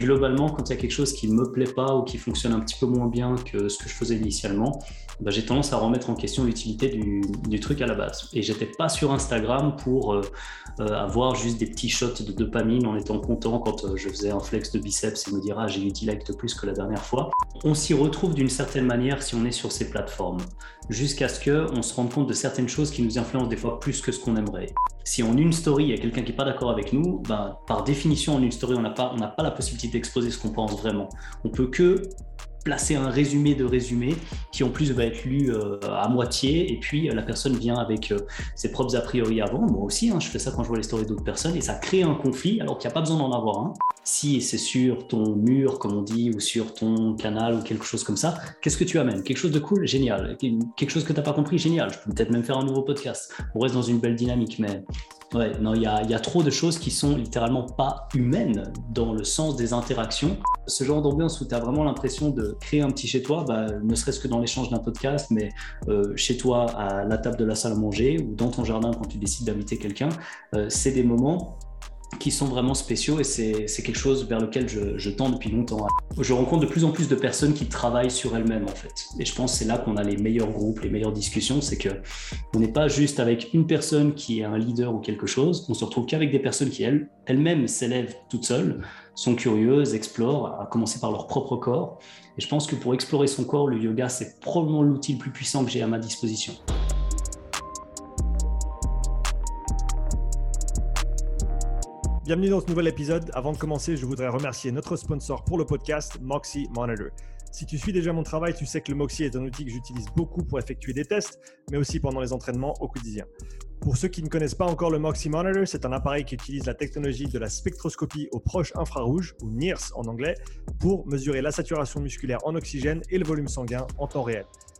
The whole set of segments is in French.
Globalement, quand il y a quelque chose qui ne me plaît pas ou qui fonctionne un petit peu moins bien que ce que je faisais initialement, bah, j'ai tendance à remettre en question l'utilité du, truc à la base. Et j'étais pas sur Instagram pour euh, euh, avoir juste des petits shots de dopamine en étant content quand euh, je faisais un flex de biceps et me dire ah j'ai eu 10 likes de plus que la dernière fois. On s'y retrouve d'une certaine manière si on est sur ces plateformes, jusqu'à ce qu'on se rende compte de certaines choses qui nous influencent des fois plus que ce qu'on aimerait. Si en une story il y a quelqu'un qui n'est pas d'accord avec nous, bah, par définition en une story on n'a on pas la possibilité d'exposer ce qu'on pense vraiment. On peut que placer un résumé de résumé qui en plus va être lu euh, à moitié et puis euh, la personne vient avec euh, ses propres a priori avant. Moi aussi, hein, je fais ça quand je vois les stories d'autres personnes et ça crée un conflit alors qu'il n'y a pas besoin d'en avoir un. Si c'est sur ton mur, comme on dit, ou sur ton canal ou quelque chose comme ça, qu'est-ce que tu amènes? Quelque chose de cool? Génial. Quelque chose que tu n'as pas compris? Génial. Je peux peut-être même faire un nouveau podcast. On reste dans une belle dynamique, mais Ouais, non, il y a, trop de choses qui sont littéralement pas humaines dans le sens des interactions. Ce genre d'ambiance où tu as vraiment l'impression de créer un petit chez toi, bah, ne serait-ce que dans l'échange d'un podcast, mais euh, chez toi à la table de la salle à manger ou dans ton jardin quand tu décides d'inviter quelqu'un, euh, c'est des moments qui sont vraiment spéciaux et c'est quelque chose vers lequel je, tends depuis longtemps. Je rencontre de plus en plus de personnes qui travaillent sur elles-mêmes en fait. Et je pense que c'est là qu'on a les meilleurs groupes, les meilleures discussions, c'est que on n'est pas juste avec une personne qui est un leader ou quelque chose, on se retrouve qu'avec des personnes qui elles, elles-mêmes s'élèvent toutes seules, sont curieuses, explorent, à commencer par leur propre corps. Et je pense que pour explorer son corps, le yoga, c'est probablement l'outil le plus puissant que j'ai à ma disposition. Bienvenue dans ce nouvel épisode. Avant de commencer, je voudrais remercier notre sponsor pour le podcast, Moxie Monitor. Si tu suis déjà mon travail, tu sais que le Moxie est un outil que j'utilise beaucoup pour effectuer des tests, mais aussi pendant les entraînements au quotidien. Pour ceux qui ne connaissent pas encore le Moxie Monitor, c'est un appareil qui utilise la technologie de la spectroscopie au proche infrarouge, ou NIRS en anglais, pour mesurer la saturation musculaire en oxygène et le volume sanguin en temps réel.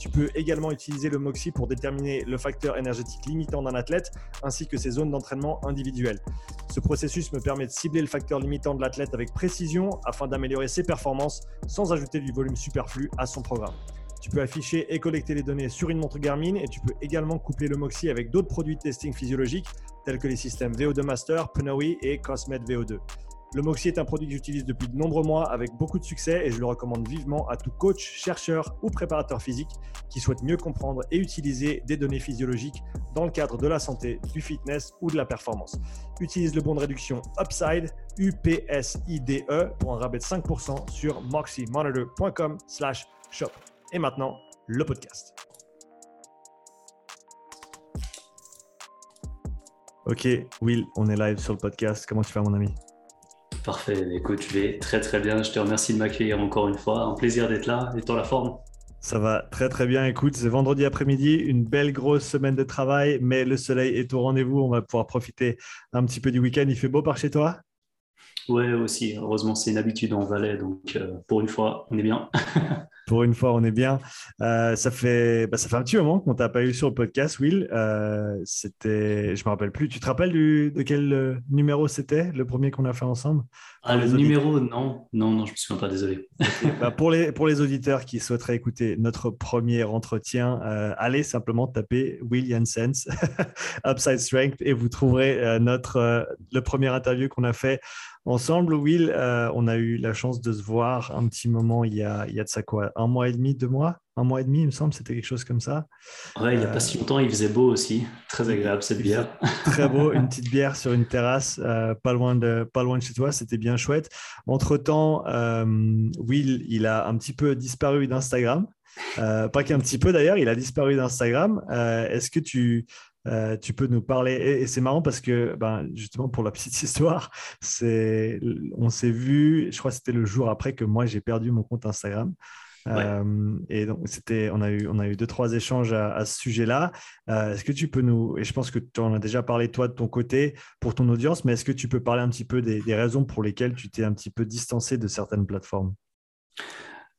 Tu peux également utiliser le Moxie pour déterminer le facteur énergétique limitant d'un athlète ainsi que ses zones d'entraînement individuelles. Ce processus me permet de cibler le facteur limitant de l'athlète avec précision afin d'améliorer ses performances sans ajouter du volume superflu à son programme. Tu peux afficher et collecter les données sur une montre Garmin et tu peux également coupler le Moxie avec d'autres produits de testing physiologique tels que les systèmes VO2 Master, Pnoe et Cosmed VO2. Le Moxie est un produit que j'utilise depuis de nombreux mois avec beaucoup de succès et je le recommande vivement à tout coach, chercheur ou préparateur physique qui souhaite mieux comprendre et utiliser des données physiologiques dans le cadre de la santé, du fitness ou de la performance. Utilise le bon de réduction Upside, UPSIDE pour un rabais de 5% sur moxiemonitor.com/shop. Et maintenant, le podcast. Ok, Will, on est live sur le podcast. Comment tu vas, mon ami? Parfait, écoute, je vais très très bien. Je te remercie de m'accueillir encore une fois. Un plaisir d'être là. Et toi, la forme ça va très très bien. Écoute, c'est vendredi après-midi, une belle grosse semaine de travail, mais le soleil est au rendez-vous. On va pouvoir profiter un petit peu du week-end. Il fait beau par chez toi? Ouais, aussi. Heureusement, c'est une habitude en Valais, donc euh, pour une fois, on est bien. pour une fois, on est bien. Euh, ça, fait, bah, ça fait un petit moment qu'on t'a pas eu sur le podcast, Will. Euh, c'était, je me rappelle plus. Tu te rappelles de quel numéro c'était, le premier qu'on a fait ensemble? Ah, Le numéro, non. Non, non, je me souviens pas, désolé. Bah, pour, les, pour les auditeurs qui souhaiteraient écouter notre premier entretien, allez simplement taper Will Janssens, Upside Strength, et vous trouverez notre, le premier interview qu'on a fait ensemble, Will. Euh, on a eu la chance de se voir un petit moment il y a, il y a de ça quoi Un mois et demi, deux mois Un mois et demi, il me semble, c'était quelque chose comme ça. Ouais, il n'y a pas si longtemps, il faisait beau aussi. Très agréable cette bière. Très beau, une petite bière sur une terrasse, euh, pas, loin de, pas loin de chez toi, c'était bien chouette. Entre-temps, euh, Will, il a un petit peu disparu d'Instagram. pas qu'un petit peu d'ailleurs, il a disparu d'Instagram. Est-ce que tu, euh, tu peux nous parler. Et, c'est marrant parce que, ben, justement, pour la petite histoire, c'est, on s'est vu, je crois que c'était le jour après que moi j'ai perdu mon compte Instagram. Euh, et donc, c'était, on, a eu, on a eu deux, trois échanges à, ce sujet-là. Euh, est-ce que tu peux nous, et je pense que tu en as déjà parlé toi de ton côté pour ton audience, mais est-ce que tu peux parler un petit peu des, des raisons pour lesquelles tu t'es un petit peu distancé de certaines plateformes?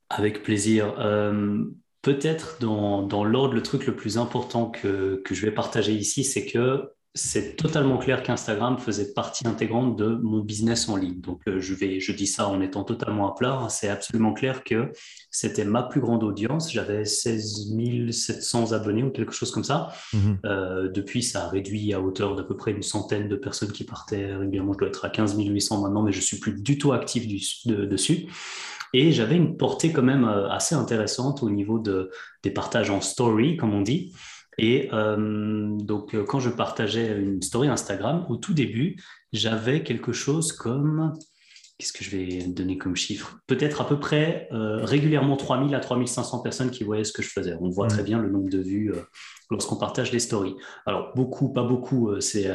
Avec plaisir. Peut-être dans, dans l'ordre, le truc le plus important que, que je vais partager ici, c'est que c'est totalement clair qu'Instagram faisait partie intégrante de mon business en ligne. Donc, euh, je, vais, je dis ça en étant totalement à plat. Hein. C'est absolument clair que c'était ma plus grande audience. J'avais 16 700 abonnés ou quelque chose comme ça. Mhm. Euh, depuis, ça a réduit à hauteur d'à peu près une centaine de personnes qui partaient régulièrement. Je dois être à 15 800 maintenant, mais je suis plus du tout actif dessus. Et j'avais une portée quand même euh, assez intéressante au niveau de, des partages en story, comme on dit. Et euh, donc, euh, quand je partageais une story Instagram, au tout début, j'avais quelque chose comme, qu'est-ce que je vais donner comme chiffre? Peut-être à peu près euh, régulièrement 3000 à 3500 personnes qui voyaient ce que je faisais. On voit très bien le nombre de vues lorsqu'on partage les stories. Alors, beaucoup, pas beaucoup, c'est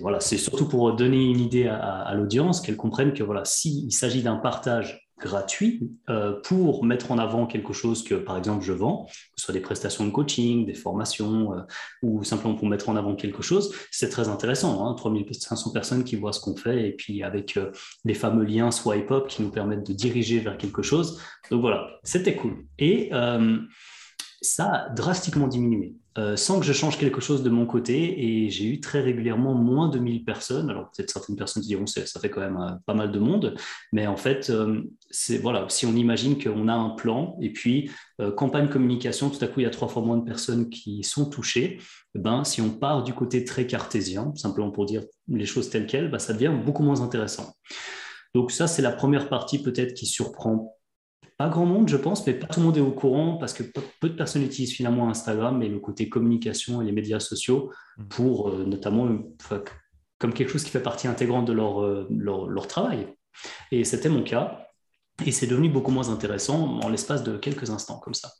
voilà, surtout pour donner une idée à, à l'audience, qu'elle comprenne que voilà, s'il s'agit d'un partage gratuit euh, pour mettre en avant quelque chose que, par exemple, je vends, que ce soit des prestations de coaching, des formations, euh, ou simplement pour mettre en avant quelque chose, c'est très intéressant. Hein, 3500 personnes qui voient ce qu'on fait, et puis avec euh, les fameux liens swipe up qui nous permettent de diriger vers quelque chose. Donc voilà, c'était cool. Et ça a drastiquement diminué. Euh, sans que je change quelque chose de mon côté. Et j'ai eu très régulièrement moins de 1000 personnes. Alors peut-être certaines personnes se diront ça fait quand même euh, pas mal de monde, mais en fait, euh, c'est voilà, si on imagine qu'on a un plan et puis campagne communication, tout à coup il y a trois fois moins de personnes qui sont touchées. Eh ben, si on part du côté très cartésien, simplement pour dire les choses telles quelles, ben, ça devient beaucoup moins intéressant. Donc ça, c'est la première partie peut-être qui surprend pas grand monde, je pense, mais pas tout le monde est au courant parce que peu de personnes utilisent finalement Instagram et le côté communication et les médias sociaux mm. pour euh, notamment comme quelque chose qui fait partie intégrante de leur, euh, leur, leur travail. Et c'était mon cas. Et c'est devenu beaucoup moins intéressant en l'espace de quelques instants comme ça.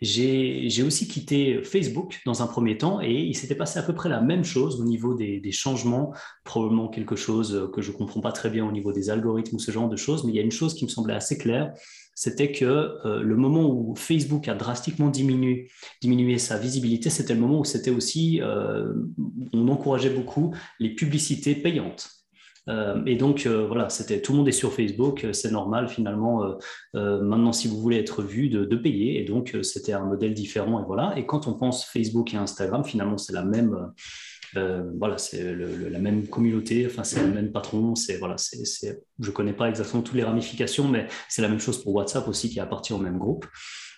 J'ai aussi quitté Facebook dans un premier temps et il s'était passé à peu près la même chose au niveau des, changements, probablement quelque chose que je ne comprends pas très bien au niveau des algorithmes ou ce genre de choses, mais il y a une chose qui me semblait assez claire, c'était que euh, le moment où Facebook a drastiquement diminué, diminué sa visibilité, c'était le moment où c'était aussi, euh, on encourageait beaucoup les publicités payantes. Euh, et donc, voilà, c'était tout le monde est sur Facebook, c'est normal finalement. maintenant, si vous voulez être vu, de, payer. Et donc, c'était un modèle différent. Et voilà. Et quand on pense Facebook et Instagram, finalement, c'est la même. Voilà, c'est la même communauté, enfin c'est le même patron, c'est voilà, c'est, je connais pas exactement toutes les ramifications, mais c'est la même chose pour WhatsApp aussi qui appartient au même groupe.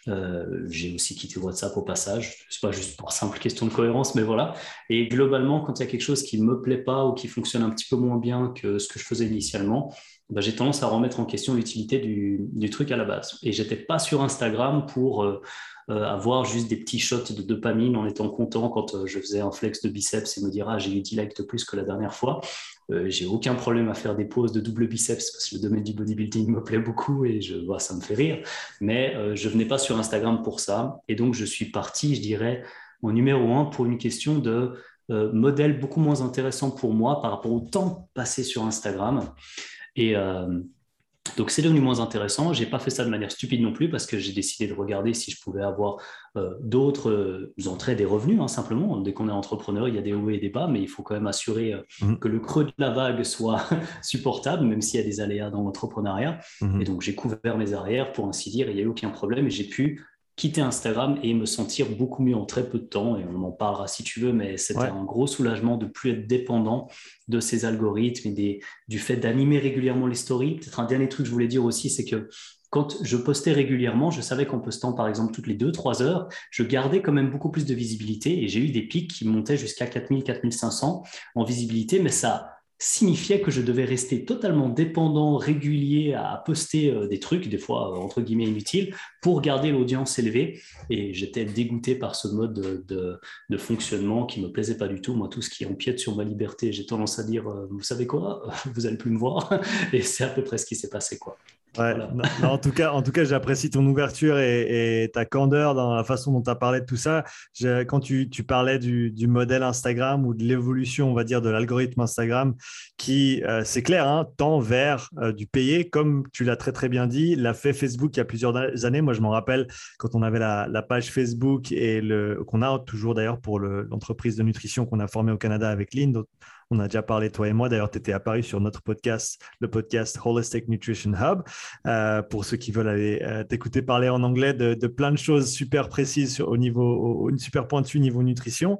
Euh, j'ai aussi quitté WhatsApp au passage. C'est pas juste pour simple question de cohérence, mais voilà. Et globalement, quand il y a quelque chose qui me plaît pas ou qui fonctionne un petit peu moins bien que ce que je faisais initialement, bah, j'ai tendance à remettre en question l'utilité du, du, truc à la base. Et j'étais pas sur Instagram pour euh, euh, avoir juste des petits shots de dopamine en étant content quand je faisais un flex de biceps et me dire ah j'ai eu 10 likes de plus que la dernière fois. Euh, j'ai aucun problème à faire des poses de double biceps parce que le domaine du bodybuilding me plaît beaucoup et je, vois ça me fait rire. Mais euh, je venais pas sur Instagram pour ça. Et donc, je suis parti, je dirais, au numéro un pour une question de euh, modèle beaucoup moins intéressant pour moi par rapport au temps passé sur Instagram. Et, donc c'est devenu moins intéressant. J'ai pas fait ça de manière stupide non plus parce que j'ai décidé de regarder si je pouvais avoir euh, d'autres euh, entrées, des revenus hein, simplement. Dès qu'on est entrepreneur, il y a des hauts et des bas, mais il faut quand même assurer euh, mhm. que le creux de la vague soit supportable, même s'il y a des aléas dans l'entrepreneuriat. Mhm. Et donc j'ai couvert mes arrières pour ainsi dire. Il n'y a eu aucun problème et j'ai pu quitter Instagram et me sentir beaucoup mieux en très peu de temps. Et on en parlera si tu veux, mais c'était un gros soulagement de plus être dépendant de ces algorithmes et des, du fait d'animer régulièrement les stories. Peut-être un dernier truc que je voulais dire aussi, c'est que quand je postais régulièrement, je savais qu'en postant par exemple toutes les 2-3 heures, je gardais quand même beaucoup plus de visibilité et j'ai eu des pics qui montaient jusqu'à 4000, 4500 en visibilité, mais ça signifiait que je devais rester totalement dépendant, régulier à poster euh, des trucs, des fois euh, entre guillemets inutiles, pour garder l'audience élevée. Et j'étais dégoûté par ce mode de, fonctionnement qui me plaisait pas du tout. Moi, tout ce qui empiète sur ma liberté, j'ai tendance à dire, euh, vous savez quoi, vous allez plus me voir. Et c'est à peu près ce qui s'est passé, quoi. Ouais, en tout cas, en tout cas j'apprécie ton ouverture et, ta candeur dans la façon dont tu as parlé de tout ça. quand tu, parlais du, modèle Instagram ou de l'évolution, on va dire, de l'algorithme Instagram, qui, euh, c'est clair, hein, tend vers euh, du payé, comme tu l'as très très bien dit, l'a fait Facebook il y a plusieurs années. Moi, je m'en rappelle quand on avait la, page Facebook et le qu'on a toujours d'ailleurs pour l'entreprise de nutrition qu'on a formée au Canada avec Lynn, On a déjà parlé, toi et moi. D'ailleurs, tu étais apparu sur notre podcast, le podcast Holistic Nutrition Hub. Euh, pour ceux qui veulent aller euh, t'écouter parler en anglais de, plein de choses super précises au niveau, une super pointue niveau nutrition.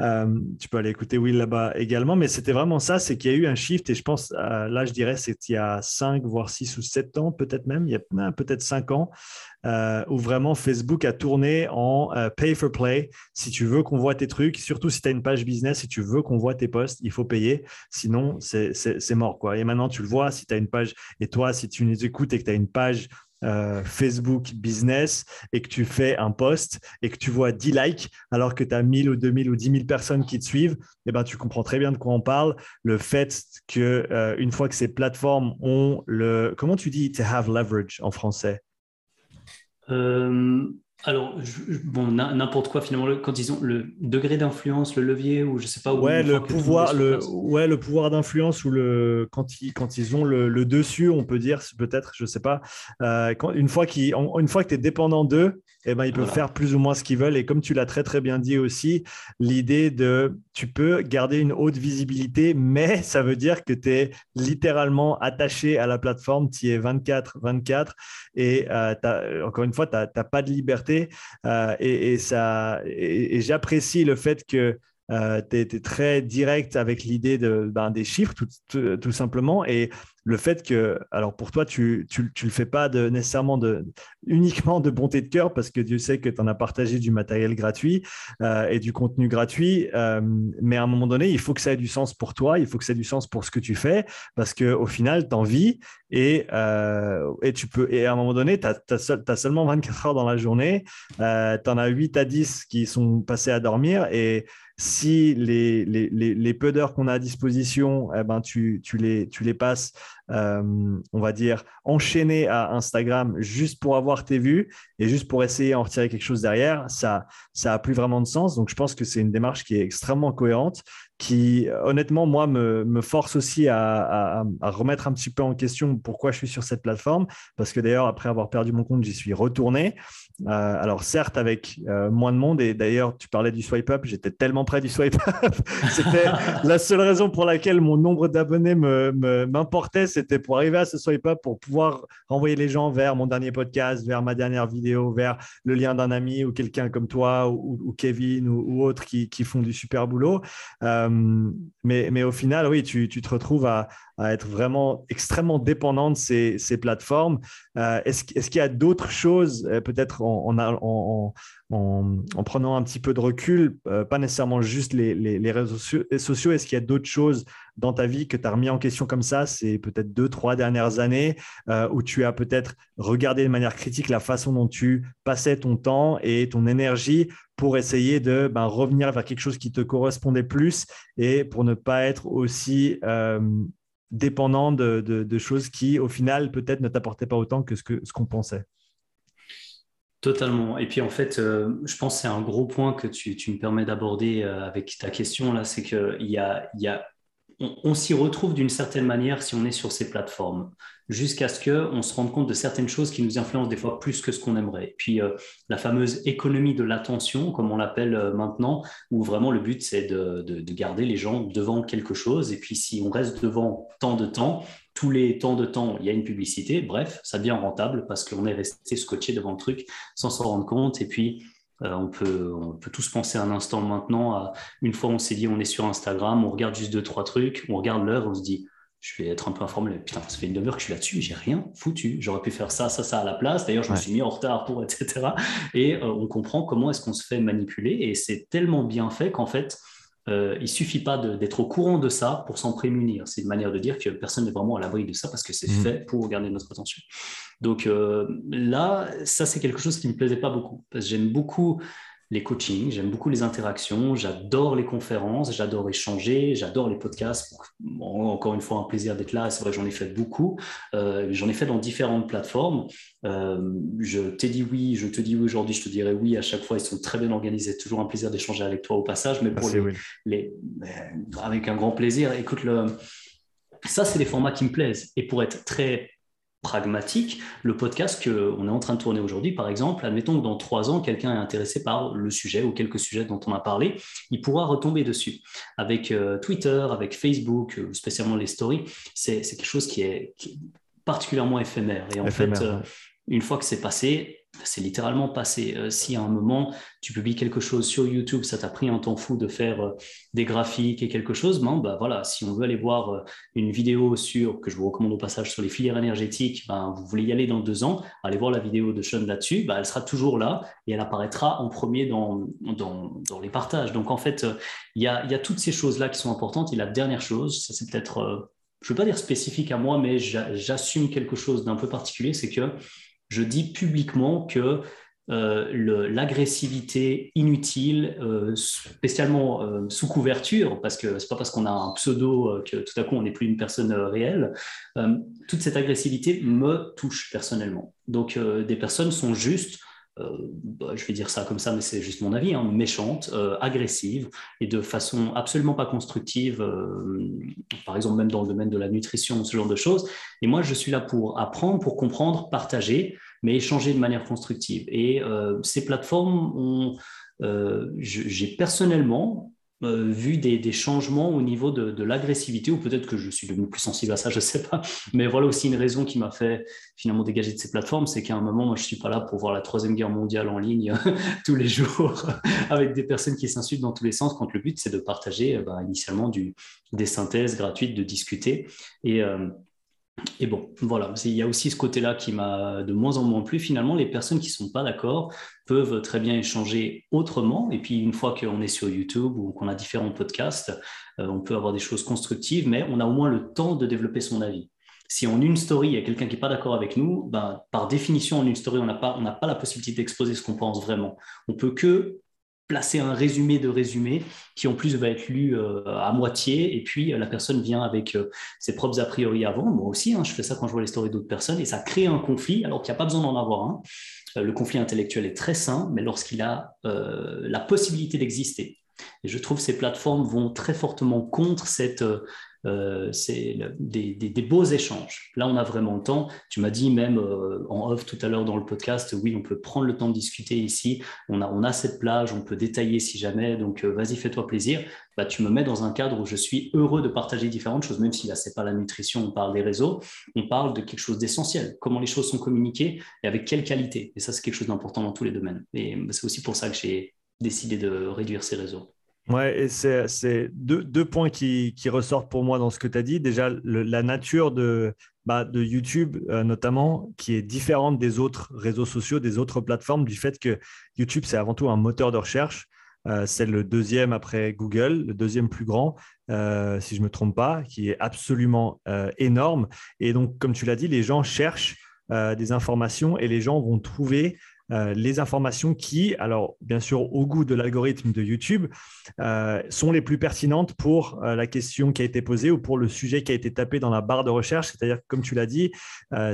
Euh, tu peux aller écouter Will là-bas également. Mais c'était vraiment ça, c'est qu'il y a eu un shift. Et je pense, là, je dirais, c'est il y a 5, voire 6 ou 7 ans, peut-être même. Il y a peut-être 5 ans. Euh, où vraiment Facebook a tourné en euh, pay for play. Si tu veux qu'on voit tes trucs, surtout si tu as une page business, si tu veux qu'on voit tes posts, il faut payer. Sinon, c'est mort. Quoi. Et maintenant, tu le vois, si tu as une page, et toi, si tu nous écoutes et que tu as une page euh, Facebook business et que tu fais un post et que tu vois 10 likes alors que tu as 1000 ou 2000 ou 10 000 personnes qui te suivent, eh ben, tu comprends très bien de quoi on parle. Le fait que une fois que ces plateformes ont le... Comment tu dis to have leverage en français? Euh, alors, bon, n'importe quoi finalement, quand ils ont le degré d'influence, le levier, ou je sais pas. Ouais, le pouvoir, le, ouais, le pouvoir d'influence ou le quand ils quand ils ont le, dessus, on peut dire peut-être, je sais pas. Euh, quand, une fois qu'ils, une fois que tu es dépendant d'eux, eh ben, ils peuvent faire plus ou moins ce qu'ils veulent. Et comme tu l'as très très bien dit aussi, l'idée de tu peux garder une haute visibilité, mais ça veut dire que tu es littéralement attaché à la plateforme, tu es 24-24 et euh, encore une fois, tu n'as pas de liberté. Euh, et, ça, et j'apprécie le fait que euh, tu es, très direct avec l'idée de, ben, des chiffres, tout, simplement. Et le fait que, alors pour toi, tu ne le fais pas nécessairement de, uniquement de bonté de cœur, parce que Dieu sait que tu en as partagé du matériel gratuit euh, et du contenu gratuit. Euh, mais à un moment donné, il faut que ça ait du sens pour toi, il faut que ça ait du sens pour ce que tu fais, parce qu'au final, tu en vis et, et, tu peux, et à un moment donné, tu as, seulement 24 heures dans la journée, tu en as 8 à 10 qui sont passés à dormir et si les, peu d'heures qu'on a à disposition, eh ben, tu, tu, les, tu les passes, euh, on va dire, enchaînées à Instagram juste pour avoir tes vues et juste pour essayer d'en retirer quelque chose derrière, ça n'a plus vraiment de sens. Donc, je pense que c'est une démarche qui est extrêmement cohérente qui, honnêtement, moi, me, me force aussi à, à, remettre un petit peu en question pourquoi je suis sur cette plateforme. Parce que d'ailleurs, après avoir perdu mon compte, j'y suis retourné. Euh, alors certes avec euh, moins de monde et d'ailleurs tu parlais du swipe up, j'étais tellement près du swipe up, c'était la seule raison pour laquelle mon nombre d'abonnés m'importait, me, c'était pour arriver à ce swipe up, pour pouvoir renvoyer les gens vers mon dernier podcast, vers ma dernière vidéo, vers le lien d'un ami ou quelqu'un comme toi ou, Kevin ou, autres qui, qui, font du super boulot. Euh, mais, mais, au final, oui, tu, tu te retrouves à, être vraiment extrêmement dépendant de ces, ces plateformes. Euh, est-ce, est qu'il y a d'autres choses, euh, peut-être en, en, en, en, prenant un petit peu de recul, euh, pas nécessairement juste les, les, les réseaux sociaux, est-ce qu'il y a d'autres choses dans ta vie que tu as remis en question comme ça, c'est peut-être deux, trois dernières années, où tu as peut-être regardé de manière critique la façon dont tu passais ton temps et ton énergie pour essayer de ben, revenir vers quelque chose qui te correspondait plus et pour ne pas être aussi dépendant de, choses qui, au final, peut-être ne t'apportaient pas autant que ce qu'on pensait. Totalement. Et puis en fait, euh, je pense que c'est un gros point que tu, me permets d'aborder euh, avec ta question là, c'est qu'il y y a on, s'y retrouve d'une certaine manière si on est sur ces plateformes, jusqu'à ce qu'on se rende compte de certaines choses qui nous influencent des fois plus que ce qu'on aimerait. Puis, euh, la fameuse économie de l'attention, comme on l'appelle euh, maintenant, où vraiment le but, c'est de, garder les gens devant quelque chose. Et puis, si on reste devant tant de temps, tous les temps de temps, il y a une publicité. Bref, ça devient rentable parce qu'on est resté scotché devant le truc sans s'en rendre compte. Et puis, on, peut, on peut tous penser un instant maintenant à une fois on s'est dit on est sur Instagram, on regarde juste deux, trois trucs, on regarde l'heure, on se dit je vais être un peu informé. Putain, ça fait une demi-heure que je suis là-dessus, j'ai rien foutu. J'aurais pu faire ça, ça, ça à la place. D'ailleurs, je me suis mis en retard pour, etc. Et euh, on comprend comment est-ce qu'on se fait manipuler. Et c'est tellement bien fait qu'en fait, euh, il suffit pas d'être au courant de ça pour s'en prémunir. C'est une manière de dire que personne n'est vraiment à l'abri de ça parce que c'est mmh. fait pour garder notre attention. Donc euh, là, ça c'est quelque chose qui me plaisait pas beaucoup parce que j'aime beaucoup les coachings, j'aime beaucoup les interactions, j'adore les conférences, j'adore échanger, j'adore les podcasts. encore une fois, un plaisir d'être là. C'est vrai, j'en ai fait beaucoup. Euh, j'en ai fait dans différentes plateformes. Euh, je t'ai dit oui, je te dis oui aujourd'hui, je te dirai oui à chaque fois. Ils sont très bien organisés. Toujours un plaisir d'échanger avec toi au passage, mais pour les, avec un grand plaisir. Écoute, le, ça, c'est les formats qui me plaisent. Et pour être très pragmatique, le podcast qu'on est en train de tourner aujourd'hui, par exemple, admettons que dans trois ans, quelqu'un est intéressé par le sujet ou quelques sujets dont on a parlé, il pourra retomber dessus. Avec euh, Twitter, avec Facebook, euh, spécialement les stories, c'est quelque chose qui est, particulièrement éphémère. Et en fait, euh, une fois que c'est passé, c'est littéralement passé. Euh, si à un moment, tu publies quelque chose sur YouTube, ça t'a pris un temps fou de faire euh, des graphiques et quelque chose, ben, bah, voilà, si on veut aller voir euh, une vidéo sur, que je vous recommande au passage, sur les filières énergétiques, ben, vous voulez y aller dans deux ans, allez voir la vidéo de Sean là-dessus, ben, elle sera toujours là et elle apparaîtra en premier dans les partages. Donc en fait, il y a, y a, toutes ces choses-là qui sont importantes. Et la dernière chose, ça c'est peut-être, je ne veux pas dire spécifique à moi, mais j'assume quelque chose d'un peu particulier, c'est que je dis publiquement que euh, l'agressivité inutile, euh, spécialement euh, sous couverture, parce que c'est pas parce qu'on a un pseudo que tout à coup on n'est plus une personne réelle, toute cette agressivité me touche personnellement. Donc des personnes sont juste bah, je vais dire ça comme ça, mais c'est juste mon avis, hein, méchante, agressive et de façon absolument pas constructive, par exemple même dans le domaine de la nutrition, ce genre de choses. Et moi, je suis là pour apprendre, pour comprendre, partager mais échanger de manière constructive. Et euh, ces plateformes euh, j'ai personnellement euh, vu des, changements au niveau de, l'agressivité, ou peut-être que je suis devenu plus sensible à ça, je ne sais pas. Mais voilà aussi une raison qui m'a fait finalement dégager de ces plateformes, c'est qu'à un moment, moi, je ne suis pas là pour voir la Troisième Guerre mondiale en ligne tous les jours avec des personnes qui s'insultent dans tous les sens, quand le but, c'est de partager bah, initialement du, des synthèses gratuites, de discuter. Et et bon, voilà, il y a aussi ce côté-là qui m'a de moins en moins plu. Finalement, les personnes qui ne sont pas d'accord peuvent très bien échanger autrement. Et puis, une fois qu'on est sur YouTube ou qu'on a différents podcasts, euh, on peut avoir des choses constructives, mais on a au moins le temps de développer son avis. Si en une story, il y a quelqu'un qui n'est pas d'accord avec nous, ben, par définition, en une story, on n'a pas, pas la possibilité d'exposer ce qu'on pense vraiment. On peut que placer un résumé de résumé qui en plus va être lu euh, à moitié et puis euh, la personne vient avec euh, ses propres a priori avant. Moi aussi, hein, je fais ça quand je vois les stories d'autres personnes et ça crée un conflit alors qu'il n'y a pas besoin d'en avoir un. le conflit intellectuel est très sain, mais lorsqu'il a la possibilité d'exister. Et je trouve que ces plateformes vont très fortement contre cette euh, c'est des, beaux échanges. Là, on a vraiment le temps. Tu m'as dit même euh, en off tout à l'heure dans le podcast, oui, on peut prendre le temps de discuter ici. On a, cette plage, on peut détailler si jamais. Donc, euh, vas-y, fais-toi plaisir. Bah, tu me mets dans un cadre où je suis heureux de partager différentes choses, même si là, c'est pas la nutrition, on parle des réseaux, on parle de quelque chose d'essentiel. Comment les choses sont communiquées et avec quelle qualité. Et ça, c'est quelque chose d'important dans tous les domaines. Et c'est aussi pour ça que j'ai décidé de réduire ces réseaux. Ouais, et c'est deux, points qui, ressortent pour moi dans ce que tu as dit. Déjà, la nature de, bah, de YouTube, euh, notamment, qui est différente des autres réseaux sociaux, des autres plateformes, du fait que YouTube, c'est avant tout un moteur de recherche. Euh, c'est le deuxième après Google, le deuxième plus grand, euh, si je ne me trompe pas, qui est absolument énorme. Et donc, comme tu l'as dit, les gens cherchent des informations et les gens vont trouver euh, les informations qui, alors bien sûr au goût de l'algorithme de YouTube, euh, sont les plus pertinentes pour euh, la question qui a été posée ou pour le sujet qui a été tapé dans la barre de recherche. C'est-à-dire, comme tu l'as dit,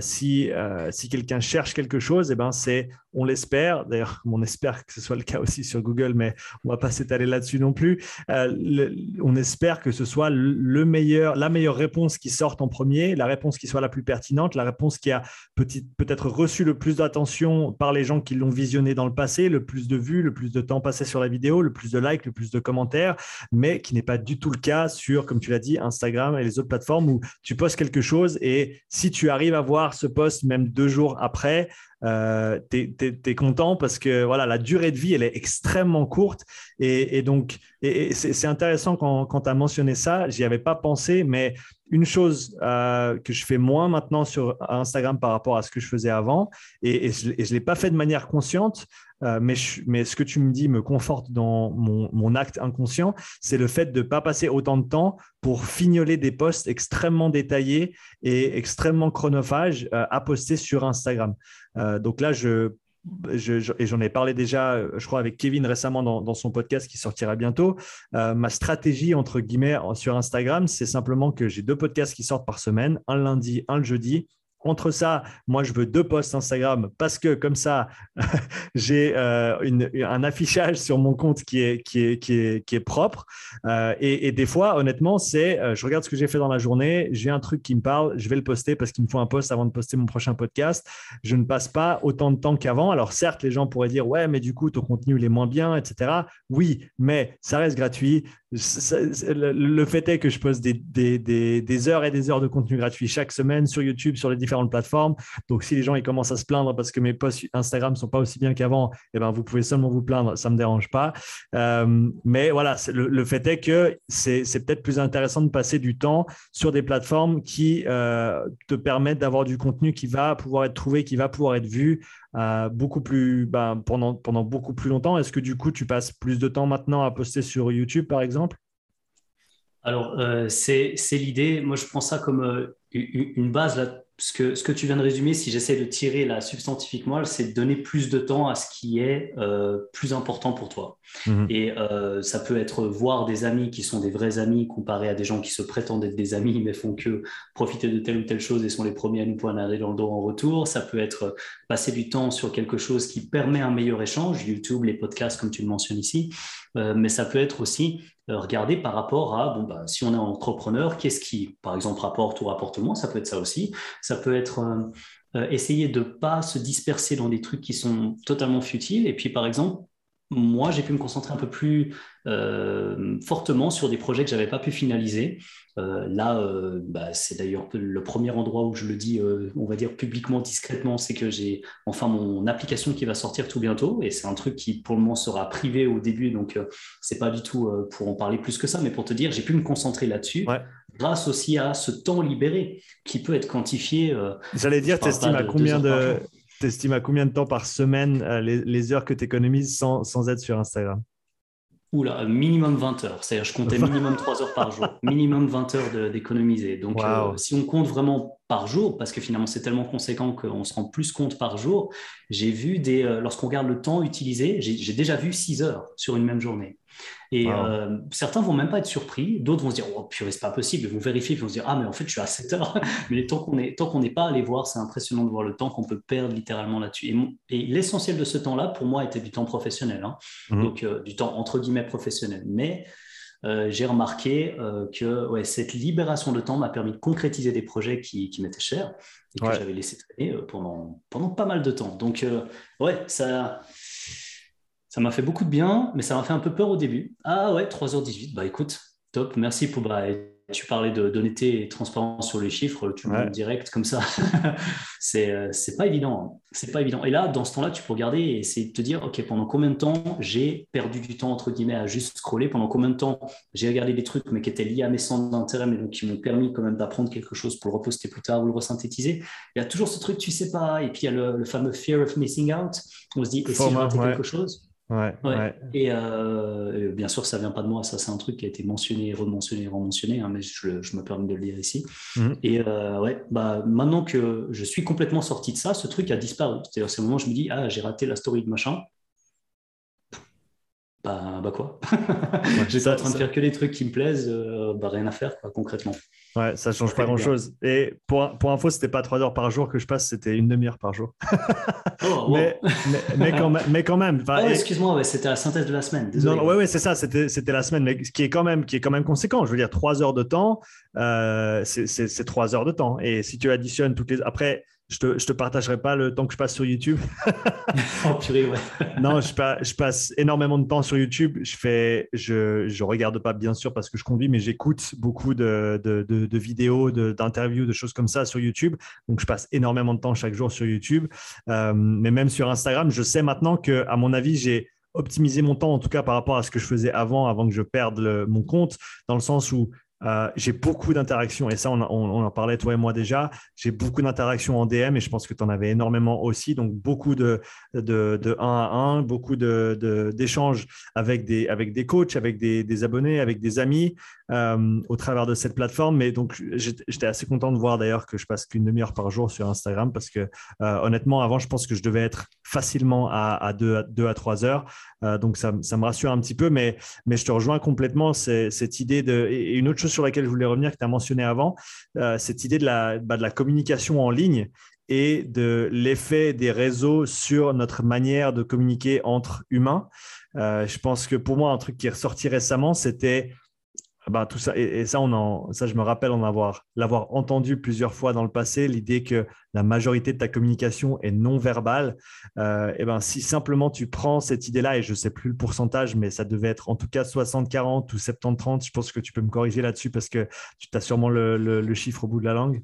si, si quelqu'un cherche quelque chose, eh ben, c'est, on l'espère, d'ailleurs on espère que ce soit le cas aussi sur Google, mais on ne va pas s'étaler là-dessus non plus, on espère que ce soit le meilleur, la meilleure réponse qui sorte en premier, la réponse qui soit la plus pertinente, la réponse qui a peut-être reçu le plus d'attention par les gens qui l'ont visionné dans le passé, le plus de vues, le plus de temps passé sur la vidéo, le plus de likes, le plus de commentaires, mais qui n'est pas du tout le cas sur, comme tu l'as dit, Instagram et les autres plateformes où tu postes quelque chose et si tu arrives à voir ce post même deux jours après, euh, tu es, content parce que voilà, la durée de vie, elle est extrêmement courte. Et, donc, et, c'est intéressant quand, quand tu as mentionné ça, j'y avais pas pensé, mais une chose euh, que je fais moins maintenant sur Instagram par rapport à ce que je faisais avant, et, je ne l'ai pas fait de manière consciente, euh, mais, ce que tu me dis me conforte dans mon, acte inconscient, c'est le fait de ne pas passer autant de temps pour fignoler des posts extrêmement détaillés et extrêmement chronophages euh, à poster sur Instagram. donc là, je et j'en ai parlé déjà, je crois, avec Kevin récemment dans, son podcast qui sortira bientôt. Euh, ma stratégie, entre guillemets, sur Instagram, c'est simplement que j'ai deux podcasts qui sortent par semaine, un lundi, un le jeudi. Entre ça, moi, je veux deux posts Instagram parce que comme ça, j'ai euh, un affichage sur mon compte qui est, qui est, qui est, qui est propre. Euh, et, des fois, honnêtement, c'est euh, je regarde ce que j'ai fait dans la journée, j'ai un truc qui me parle, je vais le poster parce qu'il me faut un post avant de poster mon prochain podcast. Je ne passe pas autant de temps qu'avant. Alors, certes, les gens pourraient dire ouais, mais du coup, ton contenu, il est moins bien, etc. Oui, mais ça reste gratuit le fait est que je poste des, heures et des heures de contenu gratuit chaque semaine sur YouTube, sur les différentes plateformes. Donc, si les gens ils commencent à se plaindre parce que mes posts Instagram ne sont pas aussi bien qu'avant, eh ben, vous pouvez seulement vous plaindre, ça ne me dérange pas. Euh, mais voilà, le, fait est que c'est peut-être plus intéressant de passer du temps sur des plateformes qui euh, te permettent d'avoir du contenu qui va pouvoir être trouvé, qui va pouvoir être vu euh, beaucoup plus, ben, pendant, pendant beaucoup plus longtemps. Est-ce que du coup, tu passes plus de temps maintenant à poster sur YouTube, par exemple? Alors, euh, c'est l'idée. Moi, je prends ça comme euh, une base là, ce que, ce que tu viens de résumer, si j'essaie de tirer la substantifiquement, c'est de donner plus de temps à ce qui est euh, plus important pour toi. Mhm. Et euh, ça peut être voir des amis qui sont des vrais amis comparé à des gens qui se prétendent être des amis mais font que profiter de telle ou telle chose et sont les premiers à nous poignarder dans le dos en retour. Ça peut être passer du temps sur quelque chose qui permet un meilleur échange, YouTube, les podcasts comme tu le mentionnes ici. Euh, mais ça peut être aussi regarder par rapport à, bon, bah, si on est entrepreneur, qu'est-ce qui, par exemple, rapporte ou rapporte moins, ça peut être ça aussi. Ça peut être euh, euh, essayer de ne pas se disperser dans des trucs qui sont totalement futiles. Et puis, par exemple, moi, j'ai pu me concentrer un peu plus euh, fortement sur des projets que je n'avais pas pu finaliser. là, bah, c'est d'ailleurs le premier endroit où je le dis, on va dire publiquement, discrètement, c'est que j'ai enfin mon application qui va sortir tout bientôt. Et c'est un truc qui, pour le moment, sera privé au début. Donc, c'est pas du tout pour en parler plus que ça, mais pour te dire, j'ai pu me concentrer là-dessus grâce aussi à ce temps libéré qui peut être quantifié. Euh, J'allais dire, tu estimes à combien de... à combien de temps par semaine euh, les, heures que tu économises sans, sans, être sur Instagram? Oula, minimum 20 heures. C'est-à-dire, je comptais minimum 3 heures par jour. minimum 20 heures d'économiser. Donc, euh, si on compte vraiment par jour, parce que finalement, c'est tellement conséquent qu'on se rend plus compte par jour, j'ai vu des. Lorsqu'on regarde le temps utilisé, j'ai déjà vu 6 heures sur une même journée. Et euh, certains vont même pas être surpris, d'autres vont se dire Oh purée, c'est pas possible. Ils vont vérifier, ils vont se dire Ah, mais en fait, je suis à 7 heures. mais tant qu'on n'est qu'on n'est pas allé voir, c'est impressionnant de voir le temps qu'on peut perdre littéralement là-dessus. Et, l'essentiel de ce temps-là, pour moi, était du temps professionnel. Hein. Mhm. Donc, euh, du temps entre guillemets professionnel. Mais euh, j'ai remarqué que ouais, cette libération de temps m'a permis de concrétiser des projets qui, qui m'étaient chers et que j'avais laissé traîner pendant, pendant pas mal de temps. Donc, ouais, ça ça m'a fait beaucoup de bien, mais ça m'a fait un peu peur au début. Ah ouais, 3h18, bah écoute, top, merci pour... Bah, tu parlais d'honnêteté et transparence sur les chiffres, tu me direct comme ça. c'est euh, c'est pas évident. Hein. C'est pas évident. Et là, dans ce temps-là, tu peux regarder et essayer de te dire, OK, pendant combien de temps j'ai perdu du temps, entre guillemets, à juste scroller? Pendant combien de temps j'ai regardé des trucs, mais qui étaient liés à mes centres d'intérêt, mais donc qui m'ont permis quand même d'apprendre quelque chose pour le reposter plus tard ou le resynthétiser? Il y a toujours ce truc, tu sais pas. Et puis, il y a le, fameux fear of missing out. On se dit, et si je ratais quelque chose? Ouais, Et euh, bien sûr, ça vient pas de moi, ça c'est un truc qui a été mentionné, rementionné, rementionné, hein, mais je, je, me permets de le dire ici. Mhm. Et euh, ouais, bah, maintenant que je suis complètement sorti de ça, ce truc a disparu. C'est-à-dire, c'est le moment où je me dis, ah, j'ai raté la story de machin. Bah, bah quoi? J'étais en train de faire que des trucs qui me plaisent, euh, bah, rien à faire, quoi, concrètement. Ouais, ça change pas grand-chose. Et pour, pour info, c'était pas trois heures par jour que je passe, c'était une demi-heure par jour. oh, mais, mais, quand même. Mais quand même oh, Excuse-moi, c'était la synthèse de la semaine. Désolé. Non, ouais, ouais, c'est ça, c'était la semaine, mais ce qui est quand même, qui est quand même conséquent. Je veux dire, trois heures de temps, euh, c'est trois heures de temps. Et si tu additionnes toutes les... Après, je te, te partagerai pas le temps que je passe sur YouTube. oh purée, ouais. non, je, je, passe énormément de temps sur YouTube. Je fais, je, je regarde pas bien sûr parce que je conduis, mais j'écoute beaucoup de, de, de, vidéos, d'interviews, de, choses comme ça sur YouTube. Donc, je passe énormément de temps chaque jour sur YouTube. Euh, mais même sur Instagram, je sais maintenant que, à mon avis, j'ai optimisé mon temps, en tout cas par rapport à ce que je faisais avant, avant que je perde mon compte, dans le sens où euh, j'ai beaucoup d'interactions et ça, on, en parlait toi et moi déjà. J'ai beaucoup d'interactions en DM et je pense que tu en avais énormément aussi. Donc, beaucoup de, de, de 1 à 1, beaucoup d'échanges de, avec, des, avec des coachs, avec des, des, abonnés, avec des amis. Au travers de cette plateforme. Mais donc, j'étais assez content de voir d'ailleurs que je passe qu'une demi-heure par jour sur Instagram parce que honnêtement, avant, je pense que je devais être facilement à, à, deux, à, trois heures. donc, ça, me rassure un petit peu, mais, mais je te rejoins complètement. cette idée de. Et une autre chose sur laquelle je voulais revenir que tu as mentionné avant, cette idée de la, bah, de la communication en ligne et de l'effet des réseaux sur notre manière de communiquer entre humains. Euh, je pense que pour moi, un truc qui est ressorti récemment, c'était bah, tout ça. Et, ça, on en, ça, je me rappelle en avoir l'avoir entendu plusieurs fois dans le passé, l'idée que la majorité de ta communication est non verbale. Euh, et ben, si simplement tu prends cette idée-là, et je ne sais plus le pourcentage, mais ça devait être en tout cas 60-40 ou 70-30, je pense que tu peux me corriger là-dessus parce que tu as sûrement le chiffre au bout de la langue.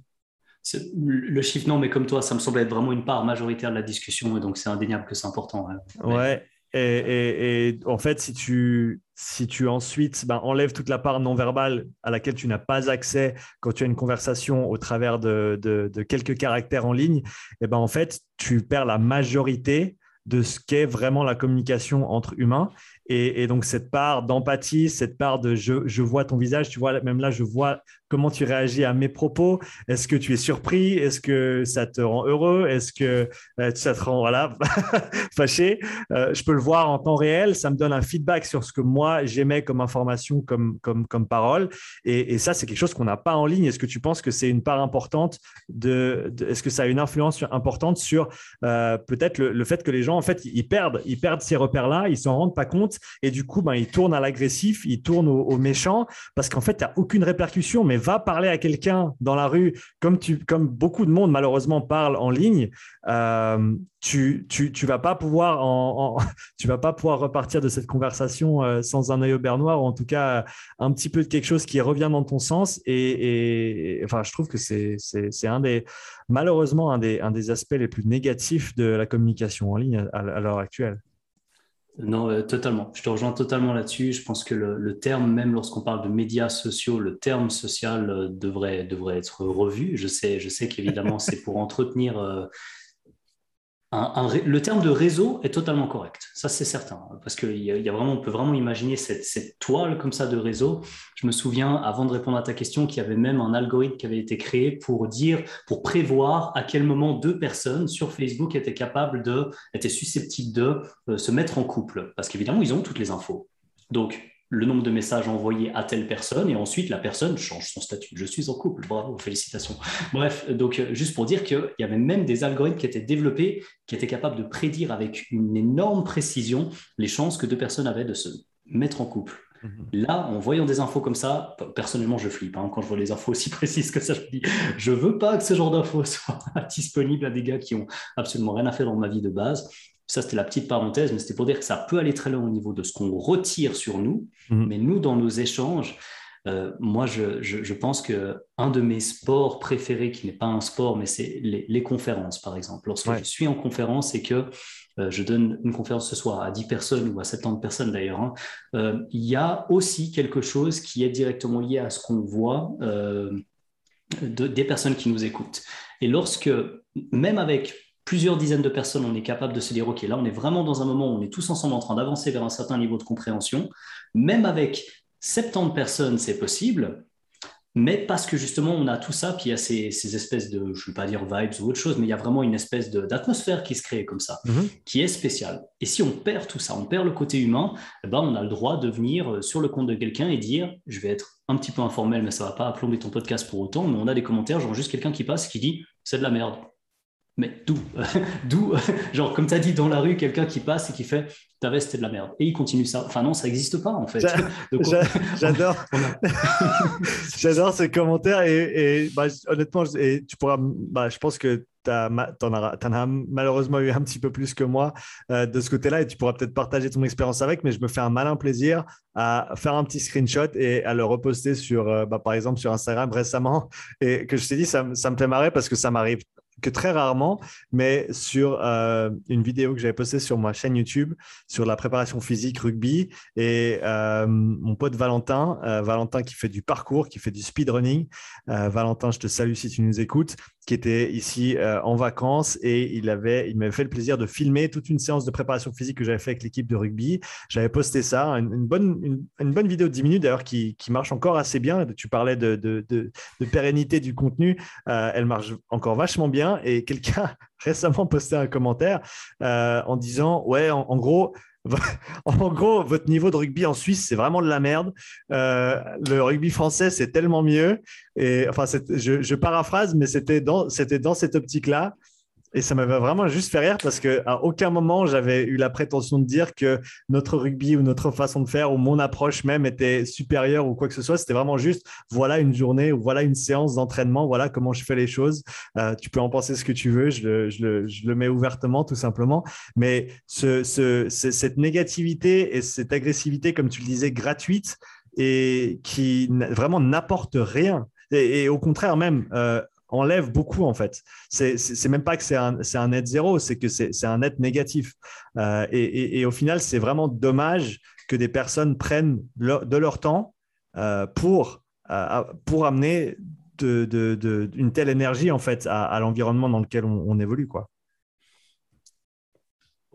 Le chiffre, non, mais comme toi, ça me semble être vraiment une part majoritaire de la discussion, et donc c'est indéniable que c'est important. Ouais, et, en fait, si tu, si tu ensuite ben, enlèves toute la part non verbale à laquelle tu n'as pas accès quand tu as une conversation au travers de, de, quelques caractères en ligne, et ben, en fait, tu perds la majorité de ce qu'est vraiment la communication entre humains. Et, donc, cette part d'empathie, cette part de je, vois ton visage, tu vois, même là, je vois comment tu réagis à mes propos Est-ce que tu es surpris? Est-ce que ça te rend heureux? Est-ce que euh, ça te rend voilà, fâché? Euh, Je peux le voir en temps réel. Ça me donne un feedback sur ce que moi j'aimais comme information, comme, comme, comme parole. Et, ça, c'est quelque chose qu'on n'a pas en ligne. Est-ce que tu penses que c'est une part importante de, Est-ce que ça a une influence importante sur euh, peut-être le, fait que les gens, en fait, ils perdent, ils perdent ces repères-là, ils s'en rendent pas compte. Et du coup, ben, ils tournent à l'agressif, ils tournent au, méchant parce qu'en fait, il n'y a aucune répercussion. Mais va parler à quelqu'un dans la rue, comme, tu, comme beaucoup de monde malheureusement parle en ligne, euh, tu, tu, tu, vas pas pouvoir tu vas pas pouvoir repartir de cette conversation euh, sans un œil au bernoir ou en tout cas un petit peu de quelque chose qui revient dans ton sens. Et, enfin, je trouve que c'est un des malheureusement un des, un des aspects les plus négatifs de la communication en ligne à l'heure actuelle. Non, euh, totalement. Je te rejoins totalement là-dessus. Je pense que le, terme, même lorsqu'on parle de médias sociaux, le terme social euh, devrait, devrait être revu. Je sais, je sais qu'évidemment, c'est pour entretenir le terme de réseau est totalement correct, ça c'est certain, parce qu'on y a peut vraiment imaginer cette, toile comme ça de réseau. Je me souviens, avant de répondre à ta question, qu'il y avait même un algorithme qui avait été créé pour dire, pour prévoir à quel moment deux personnes sur Facebook étaient capables de, étaient susceptibles de euh, se mettre en couple, parce qu'évidemment ils ont toutes les infos. Donc le nombre de messages envoyés à telle personne et ensuite la personne change son statut. Je suis en couple, bravo, félicitations. Bref, donc euh, juste pour dire qu'il y avait même des algorithmes qui étaient développés qui étaient capables de prédire avec une énorme précision les chances que deux personnes avaient de se mettre en couple. Mhm. Là, en voyant des infos comme ça, personnellement, je flippe. Hein, quand je vois les infos aussi précises que ça, je me dis, je veux pas que ce genre d'infos soit disponible à des gars qui ont absolument rien à faire dans ma vie de base. Ça, c'était la petite parenthèse, mais c'était pour dire que ça peut aller très loin au niveau de ce qu'on retire sur nous. Mhm. Mais nous, dans nos échanges, euh, moi, je, pense que un de mes sports préférés, qui n'est pas un sport, mais c'est les, conférences, par exemple. Lorsque je suis en conférence et que euh, je donne une conférence ce soir à 10 personnes ou à 70 personnes d'ailleurs, hein, euh, il y a aussi quelque chose qui est directement lié à ce qu'on voit des personnes qui nous écoutent. Et lorsque, même avec plusieurs dizaines de personnes, on est capable de se dire, OK, là, on est vraiment dans un moment où on est tous ensemble en train d'avancer vers un certain niveau de compréhension. Même avec 70 personnes, c'est possible. Mais parce que justement, on a tout ça, puis il y a ces, espèces de, je ne vais pas dire vibes ou autre chose, mais il y a vraiment une espèce d'atmosphère qui se crée comme ça, mhm. qui est spéciale. Et si on perd tout ça, on perd le côté humain, eh ben, on a le droit de venir euh, sur le compte de quelqu'un et dire, je vais être un petit peu informel, mais ça ne va pas plomber ton podcast pour autant, mais on a des commentaires, genre juste quelqu'un qui passe qui dit, c'est de la merde. Mais d'où D'où Genre, comme tu as dit dans la rue, quelqu'un qui passe et qui fait ta veste est de la merde. Et il continue ça. Enfin, non, ça n'existe pas en fait. J'adore. J'adore ces commentaires. Et, bah, honnêtement, et tu pourras, bah, je pense que tu en, as malheureusement eu un petit peu plus que moi euh, de ce côté-là et tu pourras peut-être partager ton expérience avec, mais je me fais un malin plaisir à faire un petit screenshot et à le reposter sur, euh, bah, par exemple, sur Instagram récemment. Et que je t'ai dit, ça, ça me fait marrer parce que ça m'arrive que très rarement, mais sur euh, une vidéo que j'avais postée sur ma chaîne YouTube sur la préparation physique rugby. Et euh, mon pote Valentin, euh, Valentin qui fait du parcours, qui fait du speedrunning, Valentin, je te salue si tu nous écoutes, qui était ici en vacances et il il m'avait fait le plaisir de filmer toute une séance de préparation physique que j'avais fait avec l'équipe de rugby. J'avais posté ça, une, bonne, une, bonne vidéo de 10 minutes d'ailleurs qui, qui, marche encore assez bien. Tu parlais de, de, de pérennité du contenu, elle marche encore vachement bien et quelqu'un récemment posté un commentaire euh, en disant Ouais, en, gros, en gros, votre niveau de rugby en Suisse, c'est vraiment de la merde. Euh, le rugby français, c'est tellement mieux. Et enfin, je, paraphrase, mais c'était dans, dans cette optique-là. Et ça m'avait vraiment juste fait rire parce qu'à aucun moment j'avais eu la prétention de dire que notre rugby ou notre façon de faire ou mon approche même était supérieure ou quoi que ce soit. C'était vraiment juste voilà une journée ou voilà une séance d'entraînement, voilà comment je fais les choses. Euh, tu peux en penser ce que tu veux, je le, je le, je le mets ouvertement tout simplement. Mais ce, ce, cette négativité et cette agressivité, comme tu le disais, gratuite et qui vraiment n'apporte rien. Et, au contraire même, euh, enlève beaucoup en fait. C'est même pas que c'est un, net zéro, c'est que c'est un net négatif. Euh, et, au final, c'est vraiment dommage que des personnes prennent de leur temps euh, pour, euh, pour amener une telle énergie en fait à, l'environnement dans lequel on, on évolue quoi.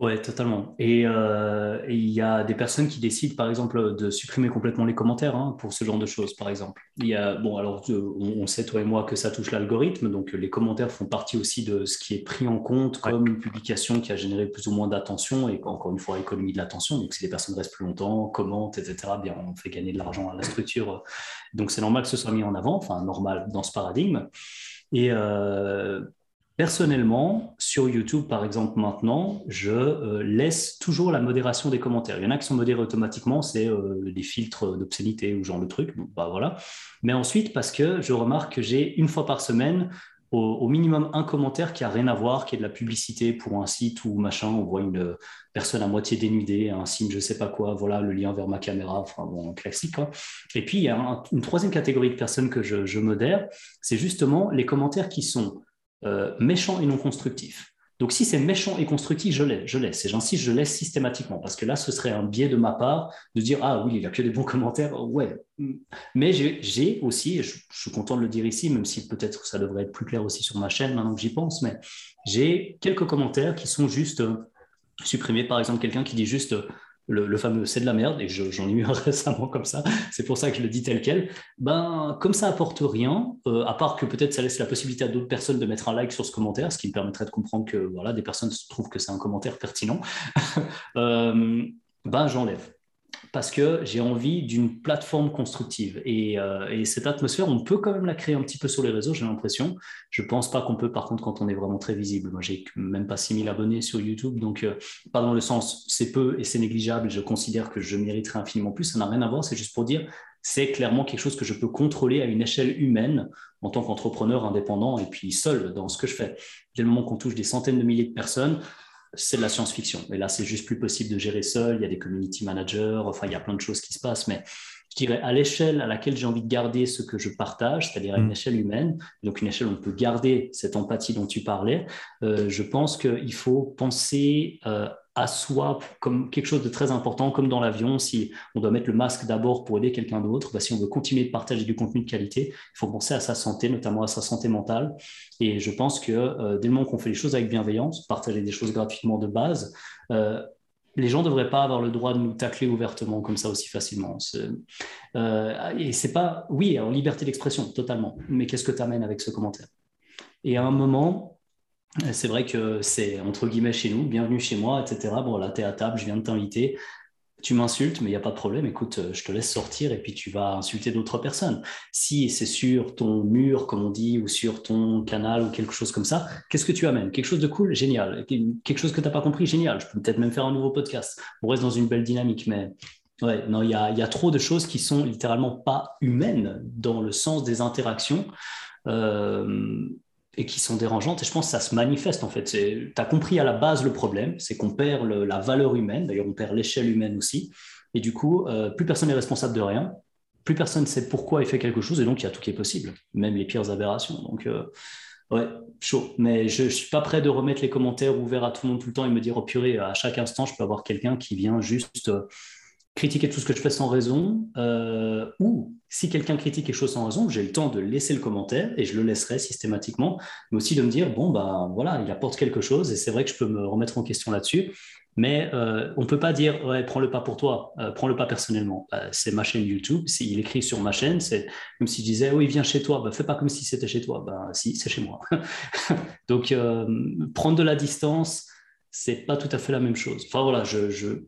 Ouais, totalement. Euh, et il y a des personnes qui décident, par exemple, de supprimer complètement les commentaires hein, pour ce genre de choses, par exemple. Il y a, bon, alors, euh, on, sait, toi et moi, que ça touche l'algorithme, donc les commentaires font partie aussi de ce qui est pris en compte comme une publication qui a généré plus ou moins d'attention et encore une fois, économie de l'attention. Donc, si les personnes restent plus longtemps, commentent, etc., bien, on fait gagner de l'argent à la structure. Donc, c'est normal que ce soit mis en avant, enfin, normal dans ce paradigme. Et euh, Personnellement, sur YouTube, par exemple, maintenant, je euh, laisse toujours la modération des commentaires. Il y en a qui sont modérés automatiquement, c'est euh, des filtres d'obscénité ou genre de truc. bah. Mais ensuite, parce que je remarque que j'ai une fois par semaine, au, minimum, un commentaire qui a rien à voir, qui est de la publicité pour un site ou machin. On voit une personne à moitié dénudée, un signe, je sais pas quoi, voilà, le lien vers ma caméra, enfin bon, classique. Et puis, il y a une troisième catégorie de personnes que je modère, c'est justement les commentaires qui sont euh, méchant et non constructif. Donc si c'est méchant et constructif, je laisse, je laisse. Et j'insiste, je laisse systématiquement, parce que là, ce serait un biais de ma part de dire, ah oui, il a que des bons commentaires, ouais. Mais j'ai aussi, et je, suis content de le dire ici, même si peut-être ça devrait être plus clair aussi sur ma chaîne maintenant que j'y pense, mais j'ai quelques commentaires qui sont juste euh, supprimés. Par exemple, quelqu'un qui dit juste, le, fameux c'est de la merde, et j'en ai eu un récemment comme ça, c'est pour ça que je le dis tel quel, ben, comme ça apporte rien, euh, à part que peut-être ça laisse la possibilité à d'autres personnes de mettre un like sur ce commentaire, ce qui me permettrait de comprendre que voilà, des personnes trouvent que c'est un commentaire pertinent, euh, ben, j'enlève parce que j'ai envie d'une plateforme constructive. Euh, et, cette atmosphère, on peut quand même la créer un petit peu sur les réseaux, j'ai l'impression. Je pense pas qu'on peut, par contre, quand on est vraiment très visible. Moi, j'ai même pas 6000 abonnés sur YouTube, donc euh, pas dans le sens c'est peu et c'est négligeable, je considère que je mériterais infiniment plus. Ça n'a rien à voir, c'est juste pour dire c'est clairement quelque chose que je peux contrôler à une échelle humaine en tant qu'entrepreneur indépendant et puis seul dans ce que je fais. Dès le moment qu'on touche des centaines de milliers de personnes, c'est de la science-fiction. Et là, c'est juste plus possible de gérer seul. Il y a des community managers, enfin, il y a plein de choses qui se passent. Mais je dirais à l'échelle à laquelle j'ai envie de garder ce que je partage, c'est-à-dire à une mm. échelle humaine, donc une échelle où on peut garder cette empathie dont tu parlais, euh, je pense qu'il faut penser euh, à soi comme quelque chose de très important, comme dans l'avion, si on doit mettre le masque d'abord pour aider quelqu'un d'autre, bah, si on veut continuer de partager du contenu de qualité, il faut penser à sa santé, notamment à sa santé mentale. Et je pense que euh, dès le moment qu'on fait les choses avec bienveillance, partager des choses gratuitement de base, euh, les gens ne devraient pas avoir le droit de nous tacler ouvertement comme ça aussi facilement. Euh, et c'est pas, oui, en liberté d'expression, totalement. Mais qu'est-ce que tu amènes avec ce commentaire? Et à un moment, c'est vrai que c'est entre guillemets chez nous, bienvenue chez moi, etc. Bon, là, tu es à table, je viens de t'inviter. Tu m'insultes, mais il n'y a pas de problème. Écoute, euh, je te laisse sortir et puis tu vas insulter d'autres personnes. Si c'est sur ton mur, comme on dit, ou sur ton canal ou quelque chose comme ça, qu'est-ce que tu amènes? Quelque chose de cool, génial. Quelque chose que tu n'as pas compris, génial. Je peux peut-être même faire un nouveau podcast. On reste dans une belle dynamique, mais ouais, non, il y a, y a, trop de choses qui sont littéralement pas humaines dans le sens des interactions. Euh, et qui sont dérangeantes. Et je pense que ça se manifeste en fait. Tu as compris à la base le problème, c'est qu'on perd la valeur humaine, d'ailleurs on perd l'échelle humaine aussi. Et du coup, euh, plus personne n'est responsable de rien, plus personne ne sait pourquoi il fait quelque chose, et donc il y a tout qui est possible, même les pires aberrations. Donc, euh, Ouais, chaud. Mais je ne suis pas prêt de remettre les commentaires ouverts à tout le monde tout le temps et me dire, oh purée, à chaque instant, je peux avoir quelqu'un qui vient juste euh, critiquer tout ce que je fais sans raison. Euh, ou si quelqu'un critique quelque chose sans raison, j'ai le temps de laisser le commentaire et je le laisserai systématiquement, mais aussi de me dire, bon, bah voilà, il apporte quelque chose et c'est vrai que je peux me remettre en question là-dessus. Mais euh, on ne peut pas dire, ouais, prends-le pas pour toi, euh, prends-le pas personnellement. C'est ma chaîne YouTube, il écrit sur ma chaîne, c'est comme s'il disait, oui, viens chez toi, bah, fais pas comme si c'était chez toi. Bah, si, c'est chez moi. Donc, prendre de la distance, c'est pas tout à fait la même chose. Enfin voilà, je,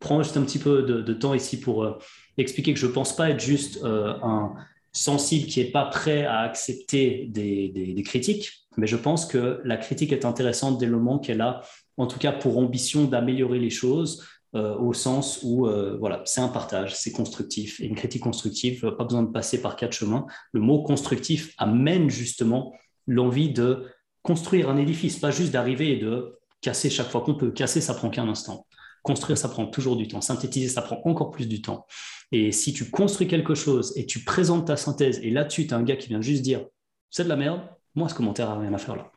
prends juste un petit peu de, temps ici pour expliquer que je ne pense pas être juste un sensible qui n'est pas prêt à accepter des, critiques, mais je pense que la critique est intéressante dès le moment qu'elle a en tout cas pour ambition d'améliorer les choses, euh, au sens où euh, voilà, c'est un partage, c'est constructif. Et une critique constructive, pas besoin de passer par quatre chemins. Le mot constructif amène justement l'envie de construire un édifice, pas juste d'arriver et de casser chaque fois qu'on peut. Casser, ça prend qu'un instant. Construire, ça prend toujours du temps. Synthétiser, ça prend encore plus du temps. Et si tu construis quelque chose et tu présentes ta synthèse, et là-dessus, tu as un gars qui vient juste dire c'est de la merde, moi, ce commentaire n'a rien à faire là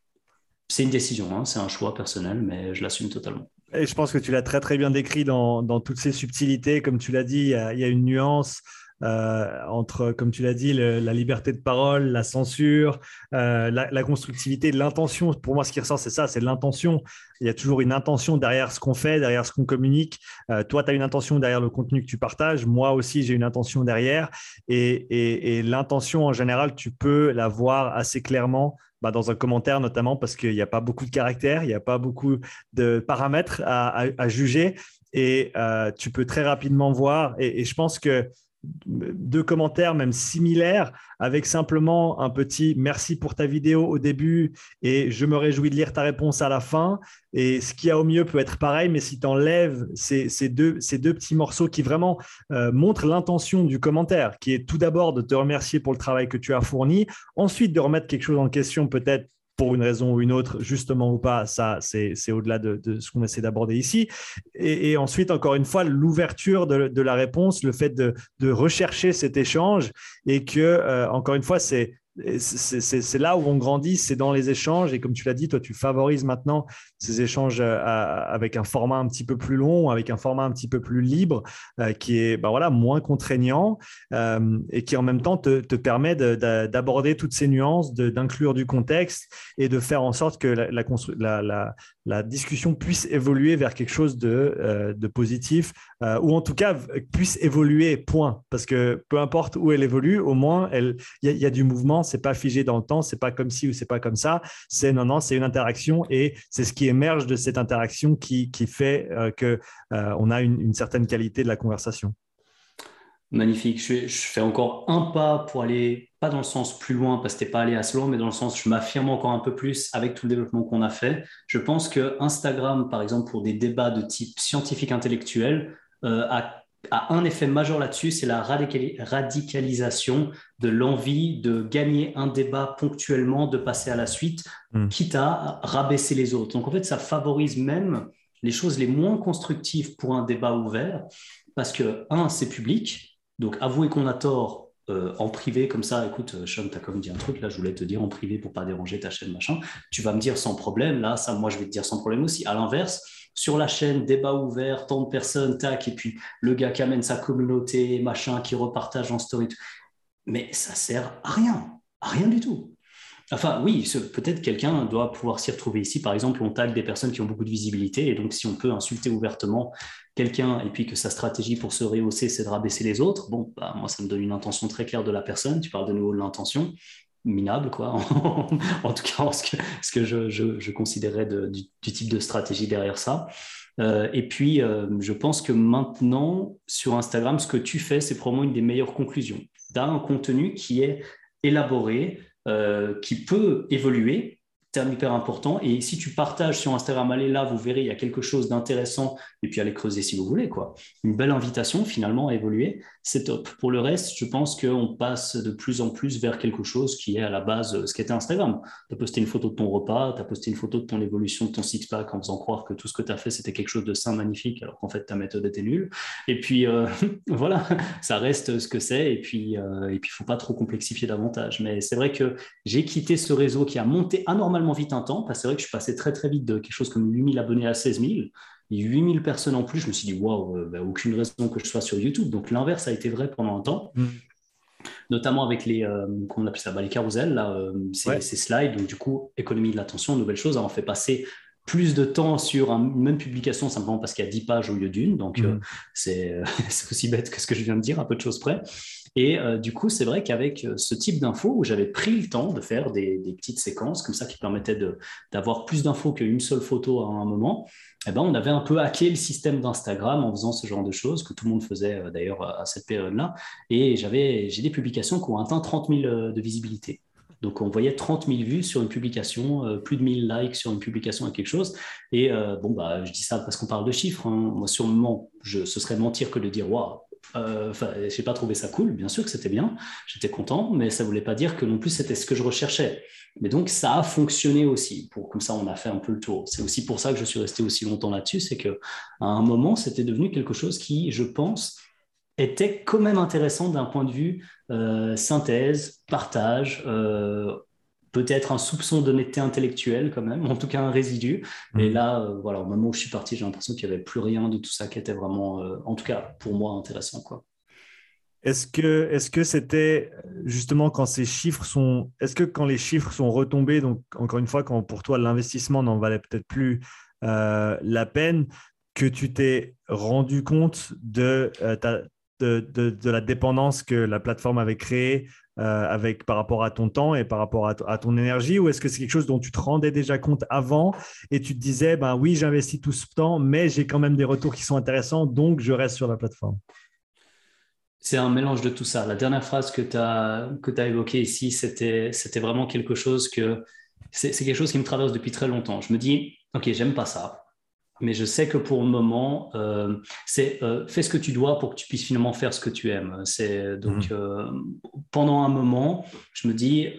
c'est une décision, hein, c'est un choix personnel, mais je l'assume totalement. Et je pense que tu l'as très très bien décrit dans, dans toutes ces subtilités. Comme tu l'as dit, il y, a, une nuance euh, entre, comme tu l'as dit, la liberté de parole, la censure, euh, la, constructivité, l'intention. Pour moi, ce qui ressort, c'est ça, c'est l'intention. Il y a toujours une intention derrière ce qu'on fait, derrière ce qu'on communique. Euh, toi, tu as une intention derrière le contenu que tu partages. Moi aussi, j'ai une intention derrière. Et, l'intention, en général, tu peux la voir assez clairement bah, dans un commentaire notamment parce qu'il n'y a pas beaucoup de caractères, il n'y a pas beaucoup de paramètres à, juger et tu peux très rapidement voir. et je pense que deux commentaires, même similaires, avec simplement un petit merci pour ta vidéo au début et je me réjouis de lire ta réponse à la fin. Et ce qui a au mieux peut être pareil, mais si tu enlèves ces, deux, ces deux petits morceaux qui vraiment euh, montrent l'intention du commentaire, qui est tout d'abord de te remercier pour le travail que tu as fourni, ensuite de remettre quelque chose en question peut-être pour une raison ou une autre, justement ou pas, ça, c'est au-delà de, ce qu'on essaie d'aborder ici. Et, ensuite, encore une fois, l'ouverture de, la réponse, le fait de, rechercher cet échange et que, euh, encore une fois, c'est c'est là où on grandit, c'est dans les échanges. Et comme tu l'as dit, toi, tu favorises maintenant ces échanges euh, avec un format un petit peu plus long, avec un format un petit peu plus libre, euh, qui est bah voilà, moins contraignant euh, et qui en même temps te, permet d'aborder toutes ces nuances, d'inclure du contexte et de faire en sorte que la, la, la discussion puisse évoluer vers quelque chose de, de positif ou en tout cas puisse évoluer, point. Parce que peu importe où elle évolue, au moins, il y, a du mouvement c'est pas figé dans le temps, c'est pas comme ci ou c'est pas comme ça. C'est non, non, c'est une interaction et c'est ce qui émerge de cette interaction qui, fait qu'on euh, que euh, on a une, certaine qualité de la conversation. Magnifique. Je, fais encore un pas pour aller, pas dans le sens plus loin, parce que tu pas allé assez loin, mais dans le sens je m'affirme encore un peu plus avec tout le développement qu'on a fait. Je pense que Instagram, par exemple, pour des débats de type scientifique intellectuel, euh, a a un effet majeur là-dessus, c'est la radicalisation de l'envie de gagner un débat ponctuellement, de passer à la suite, hmm. quitte à rabaisser les autres. Donc en fait, ça favorise même les choses les moins constructives pour un débat ouvert, parce que, un, c'est public, donc avouer qu'on a tort euh, en privé comme ça, écoute, euh, Sean, tu as comme dit un truc, là, je voulais te dire en privé pour pas déranger ta chaîne, machin, tu vas me dire sans problème, là, ça, moi, je vais te dire sans problème aussi. À l'inverse, sur la chaîne, débat ouvert, tant de personnes, tac, et puis le gars qui amène sa communauté, machin, qui repartage en story. Mais ça sert à rien, à rien du tout. Enfin, oui, peut-être quelqu'un doit pouvoir s'y retrouver ici. Par exemple, on tag des personnes qui ont beaucoup de visibilité, et donc si on peut insulter ouvertement quelqu'un, et puis que sa stratégie pour se rehausser, c'est de rabaisser les autres, bon, bah, moi, ça me donne une intention très claire de la personne. Tu parles de nouveau de l'intention minable, quoi, en tout cas ce que, je, considérais du, type de stratégie derrière ça. Euh, et puis, euh, je pense que maintenant, sur Instagram, ce que tu fais, c'est probablement une des meilleures conclusions. Tu as un contenu qui est élaboré, qui peut évoluer. Terme hyper important. Et si tu partages sur Instagram, allez là, vous verrez, il y a quelque chose d'intéressant, et puis allez creuser si vous voulez. quoi. Une belle invitation finalement à évoluer, c'est top. Pour le reste, je pense qu'on passe de plus en plus vers quelque chose qui est à la base ce qu'était Instagram. Tu as posté une photo de ton repas, tu as posté une photo de ton évolution de ton six-pack en faisant croire que tout ce que tu as fait, c'était quelque chose de sain, magnifique, alors qu'en fait, ta méthode était nulle. Et puis, euh, voilà, ça reste ce que c'est, et puis euh, et puis faut pas trop complexifier davantage. Mais c'est vrai que j'ai quitté ce réseau qui a monté anormalement vite un temps, parce que c'est vrai que je suis passé très très vite de quelque chose comme 8000 abonnés à 16 000. Et 8000 personnes en plus, je me suis dit, waouh, euh, bah, aucune raison que je sois sur YouTube. Donc l'inverse a été vrai pendant un temps. Mm. Notamment avec les, euh, qu'on appelle ça, bah, les carousels, là, euh, ces, slides. Donc, du coup, économie de l'attention, nouvelle chose. on fait passer plus de temps sur une même publication simplement parce qu'il y a 10 pages au lieu d'une. Donc, mm. c'est aussi bête que ce que je viens de dire, à peu de choses près. Et euh, du coup, c'est vrai qu'avec euh, ce type d'infos, où j'avais pris le temps de faire des, petites séquences comme ça qui permettaient d'avoir plus d'infos qu'une seule photo à un moment, eh ben, on avait un peu hacké le système d'Instagram en faisant ce genre de choses que tout le monde faisait euh, d'ailleurs à cette période-là. Et j'ai des publications qui ont atteint 30 000 de visibilité. Donc, on voyait 30 000 vues sur une publication, plus de 1000 likes sur une publication à quelque chose. Et bon, bah, je dis ça parce qu'on parle de chiffres. Hein. Moi, sur ce serait mentir que de dire, waouh, euh, enfin, j'ai pas trouvé ça cool, bien sûr que c'était bien, j'étais content, mais ça voulait pas dire que non plus c'était ce que je recherchais. Mais donc ça a fonctionné aussi. Pour comme ça, on a fait un peu le tour. C'est aussi pour ça que je suis resté aussi longtemps là-dessus, c'est que à un moment, c'était devenu quelque chose qui, je pense, était quand même intéressant d'un point de vue euh, synthèse, partage, euh, peut-être un soupçon d'honnêteté intellectuelle quand même, en tout cas un résidu. Et mm. là, euh, voilà, au moment où je suis parti, j'ai l'impression qu'il n'y avait plus rien de tout ça qui était vraiment, euh, en tout cas pour moi, intéressant. Quoi. Est-ce que est-ce que c'était justement quand ces chiffres sont est-ce que quand les chiffres sont retombés donc encore une fois quand pour toi l'investissement n'en valait peut-être plus euh, la peine que tu t'es rendu compte de, de, de, la dépendance que la plateforme avait créée avec, par rapport à ton temps et par rapport à, ton énergie Ou est-ce que c'est quelque chose dont tu te rendais déjà compte avant et tu te disais, ben oui, j'investis tout ce temps, mais j'ai quand même des retours qui sont intéressants, donc je reste sur la plateforme? C'est un mélange de tout ça. La dernière phrase que tu as, que as évoquée ici, c'était vraiment quelque chose que c'est quelque chose qui me traverse depuis très longtemps. Je me dis, OK, j'aime pas ça mais je sais que pour le moment, euh, c'est euh, fais ce que tu dois pour que tu puisses finalement faire ce que tu aimes. C'est donc mhm. euh, pendant un moment, je me dis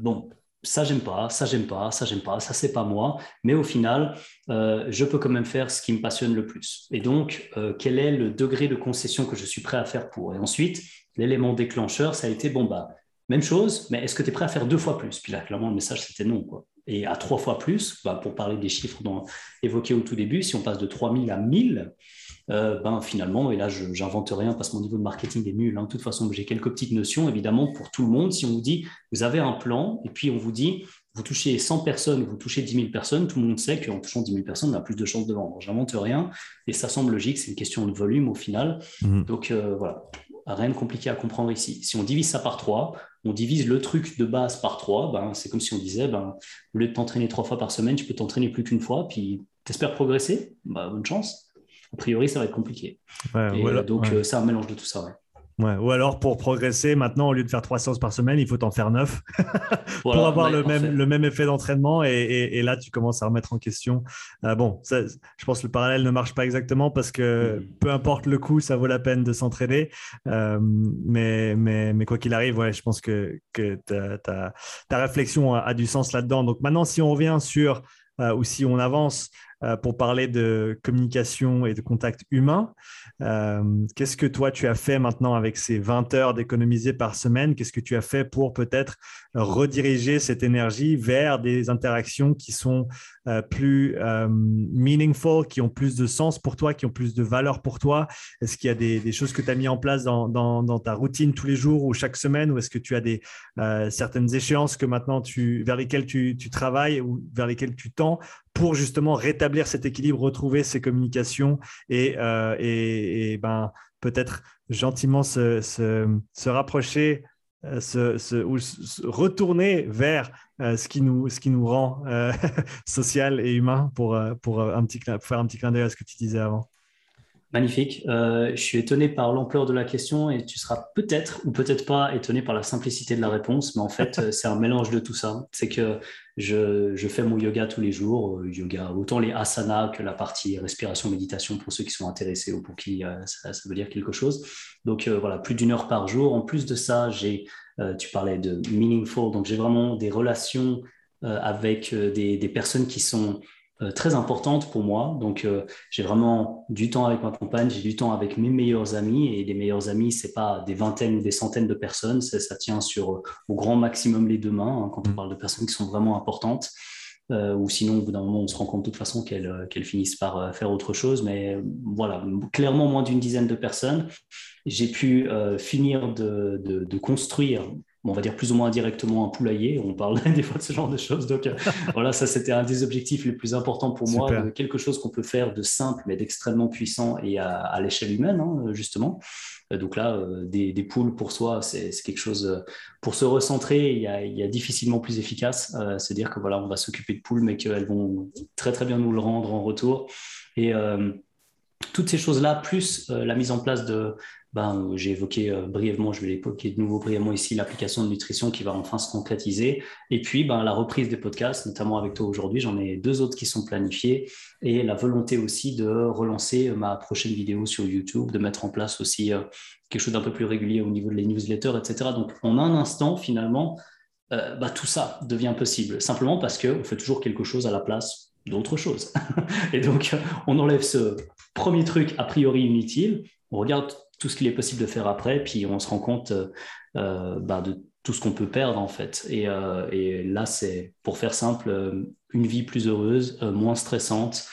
bon, ça j'aime pas, ça j'aime pas, ça j'aime pas, ça c'est pas moi, mais au final, je peux quand même faire ce qui me passionne le plus. Et donc, quel est le degré de concession que je suis prêt à faire pour? Et ensuite, l'élément déclencheur, ça a été bon bah même chose, mais est-ce que tu es prêt à faire deux fois plus? Puis là, clairement, le message, c'était non. Quoi et à trois fois plus, bah, pour parler des chiffres dont, évoqués au tout début, si on passe de 3000 à 1000, euh, ben finalement, et là je n'invente rien parce que mon niveau de marketing est nul, hein. de toute façon j'ai quelques petites notions, évidemment pour tout le monde, si on vous dit, vous avez un plan, et puis on vous dit, vous touchez 100 personnes, vous touchez 10 000 personnes, tout le monde sait qu'en touchant 10 000 personnes, on a plus de chances de vendre. J'invente rien, et ça semble logique, c'est une question de volume au final. Mmh. Donc euh, voilà, rien de compliqué à comprendre ici. Si on divise ça par 3, on divise le truc de base par 3, ben, c'est comme si on disait, ben, au lieu de t'entraîner trois fois par semaine, tu peux t'entraîner plus qu'une fois, puis t'espères progresser, bah, bonne chance. A priori, ça va être compliqué. donc, euh, c'est un mélange de tout ça. Ou alors pour progresser, maintenant, au lieu de faire trois séances par semaine, il faut en faire neuf pour avoir le, même, le même effet d'entraînement. Et, là, tu commences à remettre en question. Euh, bon, je pense que le parallèle ne marche pas exactement parce que mm. peu importe le coût, ça vaut la peine de s'entraîner. Euh, mais, mais, mais, quoi qu'il arrive, ouais, je pense que, que ta, réflexion a, du sens là-dedans. Donc maintenant, si on revient sur, euh, ou si on avance pour parler de communication et de contact humain, euh, qu'est-ce que toi, tu as fait maintenant avec ces 20 heures d'économiser par semaine? Qu'est-ce que tu as fait pour peut-être rediriger cette énergie vers des interactions qui sont euh, plus euh, meaningful, qui ont plus de sens pour toi, qui ont plus de valeur pour toi. Est-ce qu'il y a des, choses que tu as mis en place dans, ta routine tous les jours ou chaque semaine Ou est-ce que tu as des, certaines échéances que maintenant tu, vers lesquelles tu, travailles ou vers lesquelles tu tends pour justement rétablir cet équilibre, retrouver ces communications et, euh, et, ben, peut-être gentiment se, se, rapprocher, euh, se, ou retourner vers euh, ce, qui nous, ce qui nous rend social et humain pour, pour un petit, faire un petit clin d'œil à ce que tu disais avant. Magnifique. Euh, je suis étonné par l'ampleur de la question et tu seras peut-être ou peut-être pas étonné par la simplicité de la réponse, mais en fait, c'est un mélange de tout ça. C'est que je, fais mon yoga tous les jours, euh, yoga, autant les asanas que la partie respiration, méditation pour ceux qui sont intéressés ou pour qui euh, ça, veut dire quelque chose. Donc voilà, plus d'une heure par jour. En plus de ça, j'ai, tu parlais de meaningful, donc j'ai vraiment des relations avec des personnes qui sont euh, très importante pour moi. Donc, euh, j'ai vraiment du temps avec ma compagne, j'ai du temps avec mes meilleurs amis. Et les meilleurs amis, c'est pas des vingtaines ou des centaines de personnes, ça tient sur euh, au grand maximum les deux mains hein, quand on mm. parle de personnes qui sont vraiment importantes. ou sinon, au bout d'un moment, on se rend compte de toute façon qu'elles finissent par faire autre chose. Mais voilà, clairement moins d'une dizaine de personnes. J'ai pu finir de, de, construire on va dire plus ou moins indirectement un poulailler. On parle des fois de ce genre de choses. Donc euh, voilà, ça c'était un des objectifs les plus importants pour moi, quelque chose qu'on peut faire de simple mais d'extrêmement puissant et à, l'échelle humaine, hein, justement. Euh, donc là, euh, des, poules pour soi, c'est quelque chose pour se recentrer. Il y a, difficilement plus efficace. C'est-à-dire que voilà, on va s'occuper de poules, mais qu'elles vont très très bien nous le rendre en retour. Et toutes ces choses-là, plus la mise en place de, ben, j'ai évoqué euh, brièvement, je vais l'évoquer de nouveau brièvement ici, l'application de nutrition qui va enfin se concrétiser. Et puis, ben, la reprise des podcasts, notamment avec toi aujourd'hui, j'en ai deux autres qui sont planifiés. Et la volonté aussi de relancer ma prochaine vidéo sur YouTube, de mettre en place aussi euh, quelque chose d'un peu plus régulier au niveau de les newsletters, etc. Donc, en un instant, finalement, euh, bah, tout ça devient possible, simplement parce qu'on fait toujours quelque chose à la place d'autre chose. et donc, on enlève ce premier truc a priori inutile, on regarde tout ce qu'il est possible de faire après, puis on se rend compte euh, bah, de tout ce qu'on peut perdre en fait. Et, euh, là, c'est, pour faire simple, euh, une vie plus heureuse, moins stressante.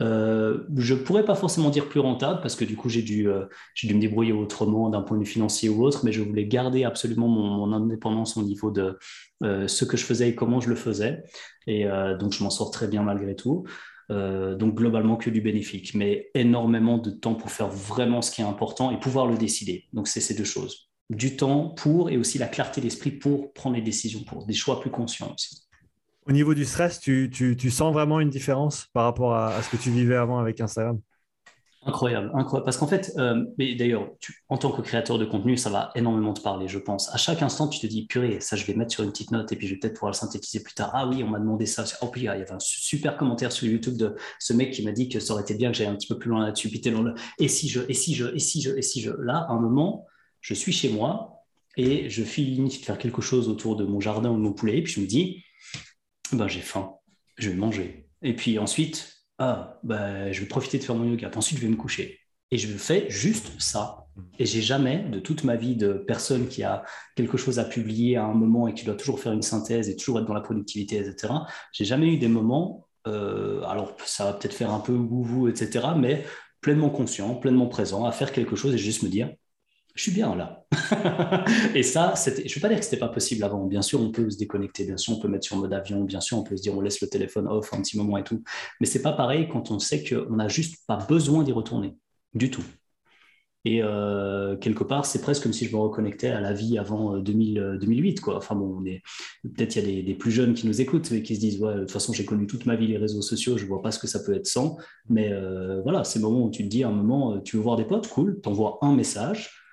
je pourrais pas forcément dire plus rentable parce que du coup j'ai dû, j'ai dû me débrouiller autrement d'un point de vue financier ou autre, mais je voulais garder absolument mon, indépendance au niveau de ce que je faisais et comment je le faisais. Et donc je m'en sors très bien malgré tout. Euh, donc globalement que du bénéfique, mais énormément de temps pour faire vraiment ce qui est important et pouvoir le décider. Donc c'est ces deux choses. Du temps pour et aussi la clarté d'esprit pour prendre les décisions, pour des choix plus conscients aussi. Au niveau du stress, tu, tu, sens vraiment une différence par rapport à, ce que tu vivais avant avec Instagram? Incroyable, incroyable. Parce qu'en fait, euh, mais d'ailleurs, en tant que créateur de contenu, ça va énormément te parler, je pense. À chaque instant, tu te dis, purée, ça, je vais mettre sur une petite note et puis je vais peut-être pouvoir le synthétiser plus tard. Ah oui, on m'a demandé ça. Oh, puis il y avait un super commentaire sur YouTube de ce mec qui m'a dit que ça aurait été bien que j'aille un petit peu plus loin là-dessus. Puis le, et si je, et si je, et si je, et si je? Là, à un moment, je suis chez moi et je finis de faire quelque chose autour de mon jardin ou de mon poulet. Et puis je me dis, ben, j'ai faim, je vais manger. Et puis ensuite, ah, bah, je vais profiter de faire mon yoga, ensuite je vais me coucher. Et je fais juste ça. Et j'ai jamais, de toute ma vie de personne qui a quelque chose à publier à un moment et qui doit toujours faire une synthèse et toujours être dans la productivité, etc., j'ai jamais eu des moments, euh, alors ça va peut-être faire un peu vous, etc., mais pleinement conscient, pleinement présent, à faire quelque chose et juste me dire, je suis bien là. et ça, je ne veux pas dire que ce n'était pas possible avant. Bien sûr, on peut se déconnecter, bien sûr, on peut mettre sur mode avion, bien sûr, on peut se dire on laisse le téléphone off un petit moment et tout. Mais c'est pas pareil quand on sait qu'on n'a juste pas besoin d'y retourner du tout. Et euh, quelque part, c'est presque comme si je me reconnectais à la vie avant 2000, 2008. Euh, quoi. Enfin bon, peut-être il y a des, plus jeunes qui nous écoutent et qui se disent ouais, de toute façon, j'ai connu toute ma vie les réseaux sociaux, je vois pas ce que ça peut être sans. Mais euh, voilà, ces moments où tu te dis à un moment, tu veux voir des potes, cool, tu envoies un message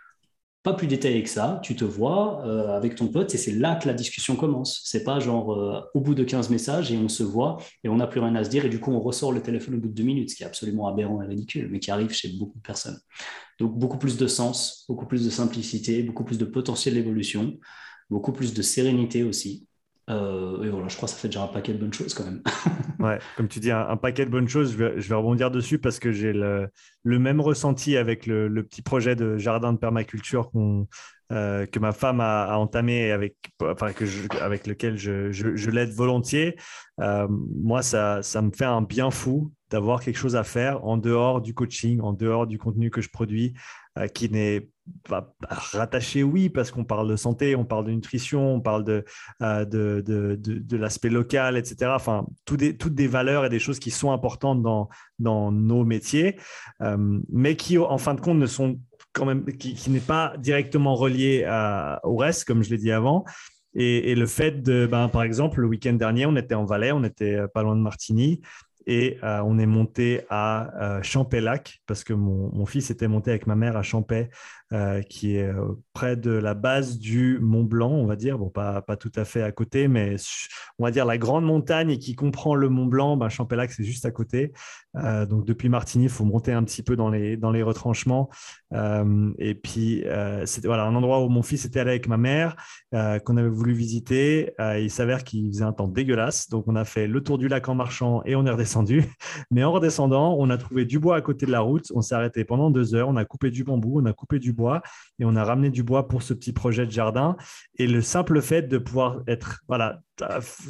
pas plus détaillé que ça, tu te vois euh, avec ton pote et c'est là que la discussion commence. C'est pas genre euh, au bout de 15 messages et on se voit et on n'a plus rien à se dire et du coup on ressort le téléphone au bout de deux minutes, ce qui est absolument aberrant et ridicule, mais qui arrive chez beaucoup de personnes. Donc beaucoup plus de sens, beaucoup plus de simplicité, beaucoup plus de potentiel d'évolution, beaucoup plus de sérénité aussi. Euh, et voilà, je crois que ça fait déjà un paquet de bonnes choses quand même. ouais, comme tu dis, un, paquet de bonnes choses. Je vais, rebondir dessus parce que j'ai le, même ressenti avec le, petit projet de jardin de permaculture euh, que ma femme a, entamé et avec, enfin, que avec lequel je, l'aide volontiers. Euh, moi, ça, ça me fait un bien fou d'avoir quelque chose à faire en dehors du coaching, en dehors du contenu que je produis, qui n'est pas rattaché, oui, parce qu'on parle de santé, on parle de nutrition, on parle de, euh, de, de, de, l'aspect local, etc. Enfin, des, toutes des valeurs et des choses qui sont importantes dans, dans nos métiers, euh, mais qui, en fin de compte, ne sont quand même, qui n'est pas directement relié au reste, comme je l'ai dit avant. Et, et, le fait de, ben, par exemple, le week-end dernier, on était en Valais, on était pas loin de Martigny, et euh, on est monté à euh, Champélac parce que mon, fils était monté avec ma mère à Champais, euh, qui est près de la base du Mont Blanc, on va dire. Bon, pas, pas, tout à fait à côté, mais on va dire la grande montagne qui comprend le Mont Blanc. Ben, Champélac, c'est juste à côté. donc depuis Martigny, il faut monter un petit peu dans les, dans les retranchements. et puis, c'était voilà, un endroit où mon fils était allé avec ma mère, qu'on avait voulu visiter. il s'avère qu'il faisait un temps dégueulasse. Donc on a fait le tour du lac en marchant et on est redescendu mais en redescendant, on a trouvé du bois à côté de la route. On s'est arrêté pendant deux heures. On a coupé du bambou, on a coupé du bois et on a ramené du bois pour ce petit projet de jardin. Et le simple fait de pouvoir être, voilà,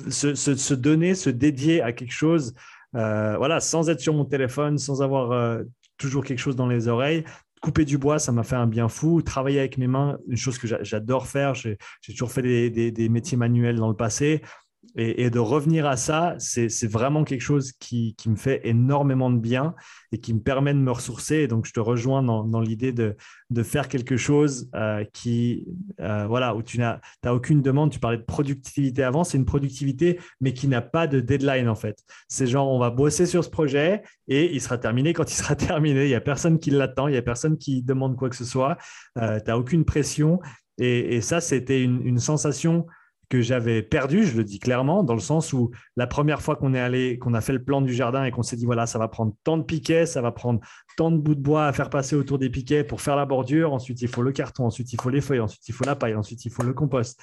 se, donner, se dédier à quelque chose, euh, voilà, sans être sur mon téléphone, sans avoir euh, toujours quelque chose dans les oreilles, couper du bois, ça m'a fait un bien fou. Travailler avec mes mains, une chose que j'adore faire. J'ai toujours fait des, métiers manuels dans le passé. Et, de revenir à ça, c'est vraiment quelque chose qui, me fait énormément de bien et qui me permet de me ressourcer. Et donc, je te rejoins dans, l'idée de, faire quelque chose euh, qui, euh, voilà, où tu n'as aucune demande. Tu parlais de productivité avant, c'est une productivité, mais qui n'a pas de deadline en fait. C'est genre, on va bosser sur ce projet et il sera terminé quand il sera terminé. Il n'y a personne qui l'attend, il n'y a personne qui demande quoi que ce soit. Euh, tu n'as aucune pression. Et, ça, c'était une sensation j'avais perdu, je le dis clairement, dans le sens où la première fois qu'on est allé, qu'on a fait le plan du jardin et qu'on s'est dit voilà, ça va prendre tant de piquets, ça va prendre tant de bouts de bois à faire passer autour des piquets pour faire la bordure, ensuite il faut le carton, ensuite il faut les feuilles, ensuite il faut la paille, ensuite il faut le compost.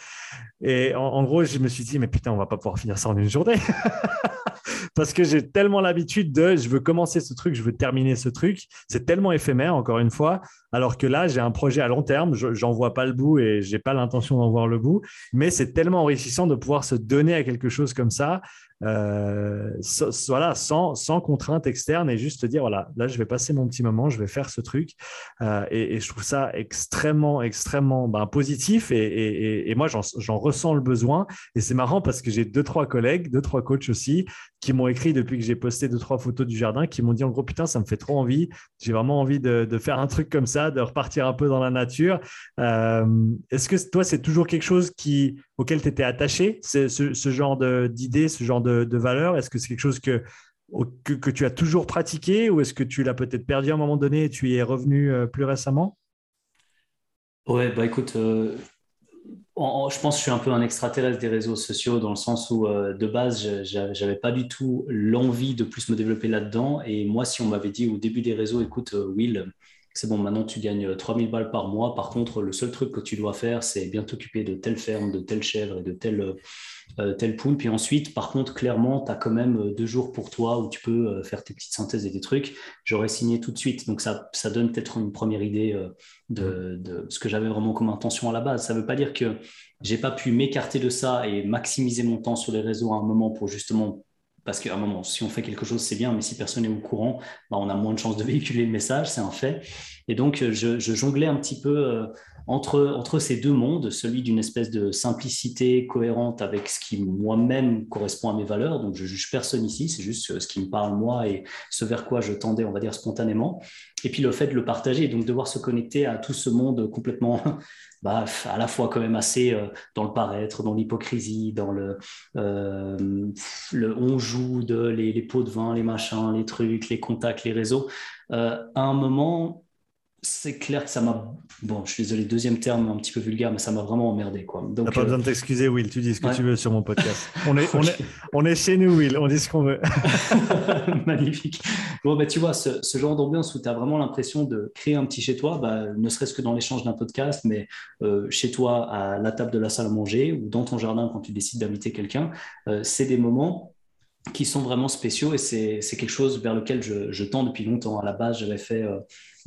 Et en, gros, je me suis dit mais putain, on va pas pouvoir finir ça en une journée. Parce que j'ai tellement l'habitude de je veux commencer ce truc, je veux terminer ce truc. C'est tellement éphémère, encore une fois. Alors que là, j'ai un projet à long terme, j'en vois pas le bout et j'ai pas l'intention d'en voir le bout. Mais c'est tellement enrichissant de pouvoir se donner à quelque chose comme ça euh, voilà, sans, sans, contrainte externe et juste dire voilà, là je vais passer mon petit moment, je vais faire ce truc. Euh, et, je trouve ça extrêmement, extrêmement ben, positif et, et moi j'en ressens le besoin. Et c'est marrant parce que j'ai deux, trois collègues, deux, trois coachs aussi qui m'ont écrit depuis que j'ai posté deux, trois photos du jardin, qui m'ont dit en gros putain, ça me fait trop envie. J'ai vraiment envie de, faire un truc comme ça, de repartir un peu dans la nature. Euh, est-ce que toi, c'est toujours quelque chose auquel tu étais attaché, ce, ce genre d'idée, ce genre de de, valeur Est-ce que c'est quelque chose que, que, tu as toujours pratiqué ou est-ce que tu l'as peut-être perdu à un moment donné et tu y es revenu euh, plus récemment? Ouais, bah écoute, euh, je pense que je suis un peu un extraterrestre des réseaux sociaux dans le sens où euh, de base, j'avais pas du tout l'envie de plus me développer là-dedans. Et moi, si on m'avait dit au début des réseaux, écoute, Will, c'est bon, maintenant tu gagnes 3000 balles par mois. Par contre, le seul truc que tu dois faire, c'est bien t'occuper de telle ferme, de telle chèvre et de telle euh, tel pool. Puis ensuite, par contre, clairement, tu as quand même euh, deux jours pour toi où tu peux euh, faire tes petites synthèses et des trucs. J'aurais signé tout de suite. Donc ça, ça donne peut-être une première idée de, de, ce que j'avais vraiment comme intention à la base. Ça ne veut pas dire que j'ai pas pu m'écarter de ça et maximiser mon temps sur les réseaux à un moment pour justement parce qu'à un moment, si on fait quelque chose, c'est bien, mais si personne n'est au courant, bah, on a moins de chances de véhiculer le message, c'est un fait. Et donc, je, je jonglais un petit peu entre, ces deux mondes, celui d'une espèce de simplicité cohérente avec ce qui moi-même correspond à mes valeurs, donc je juge personne ici, c'est juste ce qui me parle moi et ce vers quoi je tendais, on va dire, spontanément, et puis le fait de le partager, donc devoir se connecter à tout ce monde complètement, bah, à la fois quand même assez euh, dans le paraître, dans l'hypocrisie, dans le, euh, on joue de les, pots de vin, les machins, les trucs, les contacts, les réseaux. Euh, à un moment, c'est clair que ça m'a. Bon, je suis désolé, deuxième terme un petit peu vulgaire, mais ça m'a vraiment emmerdé. Quoi. Donc, pas besoin de t'excuser, Will, tu dis ce que tu veux sur mon podcast. On est, on, est, on est chez nous, Will, on dit ce qu'on veut. Magnifique. Bon, bah, tu vois, ce, ce genre d'ambiance où tu as vraiment l'impression de créer un petit chez toi, bah, ne serait-ce que dans l'échange d'un podcast, mais euh, chez toi, à la table de la salle à manger ou dans ton jardin quand tu décides d'inviter quelqu'un, euh, c'est des moments qui sont vraiment spéciaux et c'est quelque chose vers lequel je, je, tends depuis longtemps. À la base, j'avais fait euh,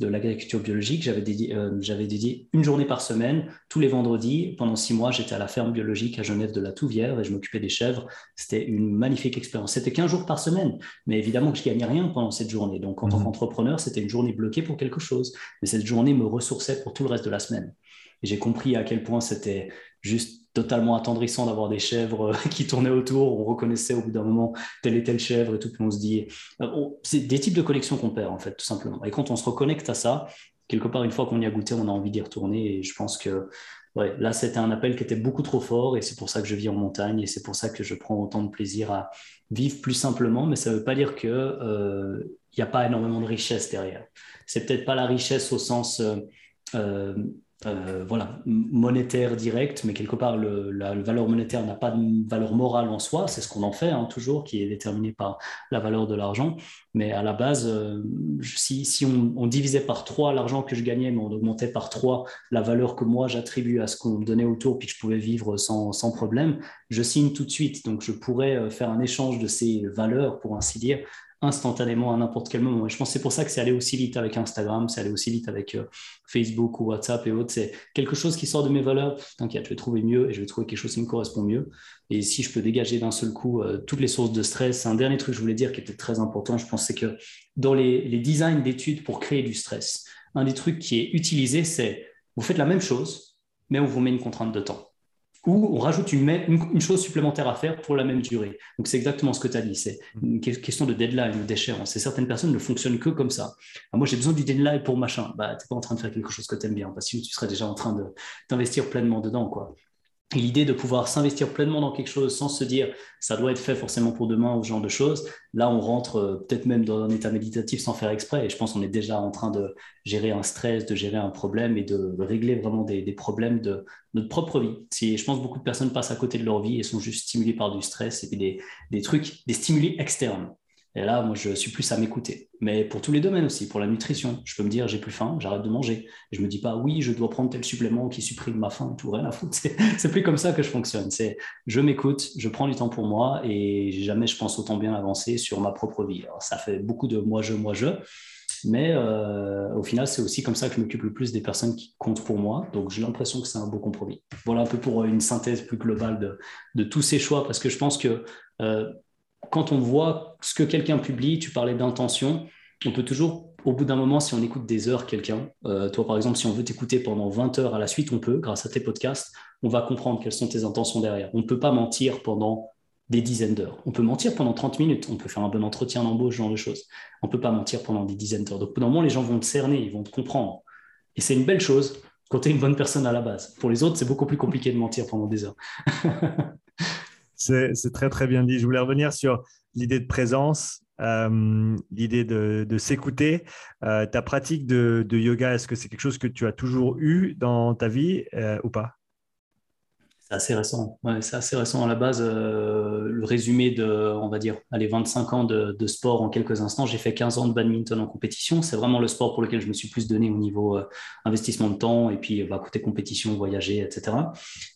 de l'agriculture biologique. J'avais dédié, euh, dédié, une journée par semaine, tous les vendredis. Pendant six mois, j'étais à la ferme biologique à Genève de la Touvière et je m'occupais des chèvres. C'était une magnifique expérience. C'était 15 jours par semaine, mais évidemment que je gagnais rien pendant cette journée. Donc, en tant mmh. qu'entrepreneur, c'était une journée bloquée pour quelque chose. Mais cette journée me ressourçait pour tout le reste de la semaine. Et j'ai compris à quel point c'était juste totalement attendrissant d'avoir des chèvres euh, qui tournaient autour. On reconnaissait au bout d'un moment telle et telle chèvre et tout. Puis on se dit, euh, c'est des types de connexions qu'on perd en fait, tout simplement. Et quand on se reconnecte à ça, quelque part, une fois qu'on y a goûté, on a envie d'y retourner. Et je pense que là, c'était un appel qui était beaucoup trop fort et c'est pour ça que je vis en montagne et c'est pour ça que je prends autant de plaisir à vivre plus simplement. Mais ça ne veut pas dire qu'il euh, n'y a pas énormément de richesse derrière. C'est peut-être pas la richesse au sens euh, voilà, monétaire direct, mais quelque part, la, valeur monétaire n'a pas de valeur morale en soi, c'est ce qu'on en fait hein, toujours, qui est déterminé par la valeur de l'argent. Mais à la base, euh, si, si on, divisait par trois l'argent que je gagnais, mais on augmentait par trois la valeur que moi j'attribue à ce qu'on me donnait autour, puis que je pouvais vivre sans, sans problème, je signe tout de suite. Donc je pourrais euh, faire un échange de ces valeurs, pour ainsi dire, instantanément à n'importe quel moment. Et je pense que c'est pour ça que c'est allé aussi vite avec Instagram, c'est allé aussi vite avec euh, Facebook ou WhatsApp et autres. C'est quelque chose qui sort de mes valeurs. T'inquiète, je vais trouver mieux et je vais trouver quelque chose qui me correspond mieux. Et si je peux dégager d'un seul coup euh, toutes les sources de stress, un dernier truc que je voulais dire qui était très important, je pense, c'est que dans les, les designs d'études pour créer du stress, un des trucs qui est utilisé, c'est vous faites la même chose, mais on vous met une contrainte de temps ou on rajoute une, une, chose supplémentaire à faire pour la même durée. Donc c'est exactement ce que tu as dit, c'est une question de deadline d'échéance. Et certaines personnes ne fonctionnent que comme ça. Ah, moi j'ai besoin du deadline pour machin. Bah, tu n'es pas en train de faire quelque chose que tu aimes bien, parce que tu serais déjà en train d'investir pleinement dedans. quoi. L'idée de pouvoir s'investir pleinement dans quelque chose sans se dire ça doit être fait forcément pour demain ou ce genre de choses, là on rentre euh, peut-être même dans un état méditatif sans faire exprès. Et je pense qu'on est déjà en train de gérer un stress, de gérer un problème et de régler vraiment des, problèmes de notre propre vie. Si, je pense que beaucoup de personnes passent à côté de leur vie et sont juste stimulées par du stress et puis des, des trucs, des stimuli externes. Et là, moi, je suis plus à m'écouter. Mais pour tous les domaines aussi, pour la nutrition, je peux me dire, j'ai plus faim, j'arrête de manger. Et je me dis pas, oui, je dois prendre tel supplément qui supprime ma faim, tout rien à foutre. C'est plus comme ça que je fonctionne. C'est, je m'écoute, je prends du temps pour moi et jamais je pense autant bien avancer sur ma propre vie. Alors, ça fait beaucoup de moi, je, moi, je. Mais euh, au final, c'est aussi comme ça que je m'occupe le plus des personnes qui comptent pour moi. Donc, j'ai l'impression que c'est un beau compromis. Voilà un peu pour une synthèse plus globale de, tous ces choix, parce que je pense que euh, quand on voit ce que quelqu'un publie, tu parlais d'intention, on peut toujours, au bout d'un moment, si on écoute des heures quelqu'un, euh, toi par exemple, si on veut t'écouter pendant 20 heures à la suite, on peut, grâce à tes podcasts, on va comprendre quelles sont tes intentions derrière. On ne peut pas mentir pendant des dizaines d'heures. On peut mentir pendant 30 minutes, on peut faire un bon entretien d'embauche, ce genre de choses. On ne peut pas mentir pendant des dizaines d'heures. Donc, moment, les gens vont te cerner, ils vont te comprendre. Et c'est une belle chose quand tu es une bonne personne à la base. Pour les autres, c'est beaucoup plus compliqué de mentir pendant des heures. C'est très, très bien dit. Je voulais revenir sur l'idée de présence, euh, l'idée de, s'écouter. Euh, ta pratique de, yoga, est-ce que c'est quelque chose que tu as toujours eu dans ta vie euh, ou pas? Assez récent. C'est assez récent à la base. Euh, le résumé de, on va dire, allez, 25 ans de, sport en quelques instants. J'ai fait 15 ans de badminton en compétition. C'est vraiment le sport pour lequel je me suis plus donné au niveau euh, investissement de temps et puis bah, côté compétition, voyager, etc.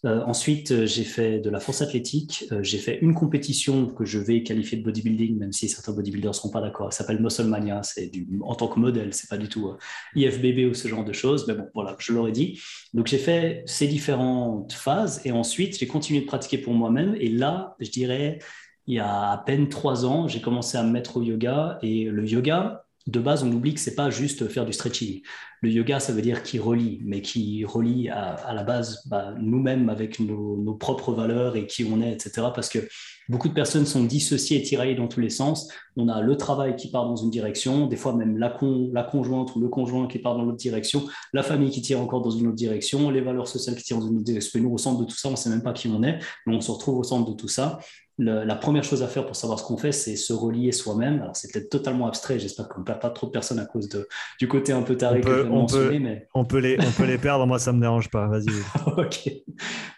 Euh, ensuite, j'ai fait de la force athlétique. j'ai fait une compétition que je vais qualifier de bodybuilding, même si certains bodybuilders ne seront pas d'accord. Ça s'appelle Muscle Mania. C'est du, en tant que modèle, c'est pas du tout IFBB ou ce genre de choses. Mais bon, voilà, je l'aurais dit. Donc j'ai fait ces différentes phases et ensuite j'ai continué de pratiquer pour moi-même. Et là, je dirais, il y a à peine trois ans, j'ai commencé à me mettre au yoga. Et le yoga, de base, on oublie que c'est pas juste faire du stretching. Le yoga, ça veut dire qui relie, mais qui relie à, la base bah, nous-mêmes avec nos, propres valeurs et qui on est, etc. Parce que Beaucoup de personnes sont dissociées et tiraillées dans tous les sens. On a le travail qui part dans une direction, des fois même la, la conjointe ou le conjoint qui part dans l'autre direction, la famille qui tire encore dans une autre direction, les valeurs sociales qui tirent dans une autre direction. Nous, au centre de tout ça, on ne sait même pas qui on est, mais on se retrouve au centre de tout ça. La première chose à faire pour savoir ce qu'on fait, c'est se relier soi-même. Alors, c'est peut-être totalement abstrait. J'espère qu'on ne perd pas trop de personnes à cause de, du côté un peu taré que je mentionner. Mais... On, peut les, on peut les perdre. Moi, ça ne me dérange pas. Vas-y. ok.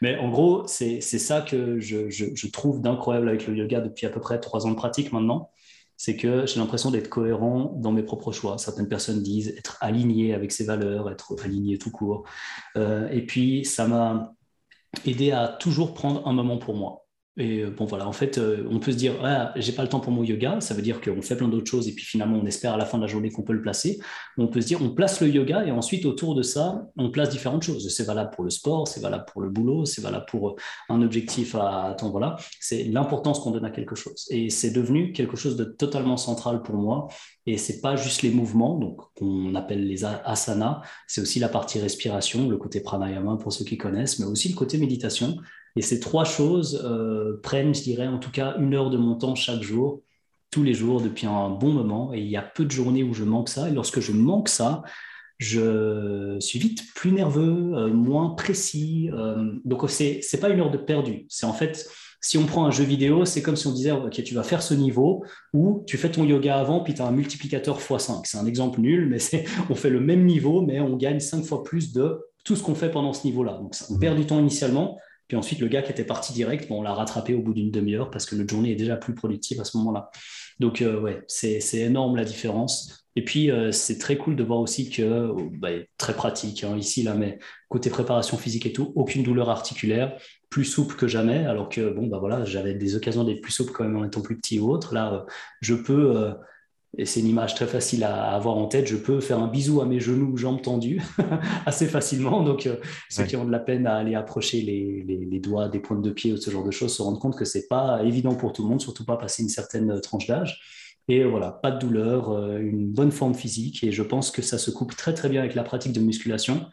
Mais en gros, c'est ça que je, je, je trouve d'incroyable avec le yoga depuis à peu près trois ans de pratique maintenant, c'est que j'ai l'impression d'être cohérent dans mes propres choix. Certaines personnes disent être aligné avec ses valeurs, être aligné tout court. Euh, et puis, ça m'a aidé à toujours prendre un moment pour moi. Et euh, bon, voilà, en fait, euh, on peut se dire, ah, j'ai pas le temps pour mon yoga, ça veut dire qu'on fait plein d'autres choses et puis finalement, on espère à la fin de la journée qu'on peut le placer. On peut se dire, on place le yoga et ensuite, autour de ça, on place différentes choses. C'est valable pour le sport, c'est valable pour le boulot, c'est valable pour un objectif à temps, voilà. C'est l'importance qu'on donne à quelque chose. Et c'est devenu quelque chose de totalement central pour moi. Et c'est pas juste les mouvements, donc qu'on appelle les asanas, c'est aussi la partie respiration, le côté pranayama pour ceux qui connaissent, mais aussi le côté méditation et ces trois choses euh, prennent, je dirais, en tout cas une heure de mon temps chaque jour, tous les jours, depuis un bon moment. Et il y a peu de journées où je manque ça. Et lorsque je manque ça, je suis vite plus nerveux, moins précis. donc, c'est n'est pas une heure de perdu. C'est en fait, si on prend un jeu vidéo, c'est comme si on disait, OK, tu vas faire ce niveau ou tu fais ton yoga avant, puis tu as un multiplicateur x5. C'est un exemple nul, mais on fait le même niveau, mais on gagne 5 fois plus de tout ce qu'on fait pendant ce niveau-là. Donc, on perd du temps initialement, puis ensuite, le gars qui était parti direct, bon, on l'a rattrapé au bout d'une demi-heure parce que notre journée est déjà plus productive à ce moment-là. Donc, euh, ouais, c'est énorme la différence. Et puis, euh, c'est très cool de voir aussi que, bah, très pratique hein, ici, là, mais côté préparation physique et tout, aucune douleur articulaire, plus souple que jamais, alors que, bon, bah voilà, j'avais des occasions d'être plus souple quand même en étant plus petit ou autre. Là, euh, je peux et c'est une image très facile à avoir en tête, je peux faire un bisou à mes genoux, jambes tendues, assez facilement. Donc, euh, ceux qui ont de la peine à aller approcher les, doigts des pointes de pied ou ce genre de choses se rendent compte que c'est pas évident pour tout le monde, surtout pas passer une certaine euh, tranche d'âge. Et voilà, pas de douleur, euh, une bonne forme physique. Et je pense que ça se coupe très très bien avec la pratique de musculation.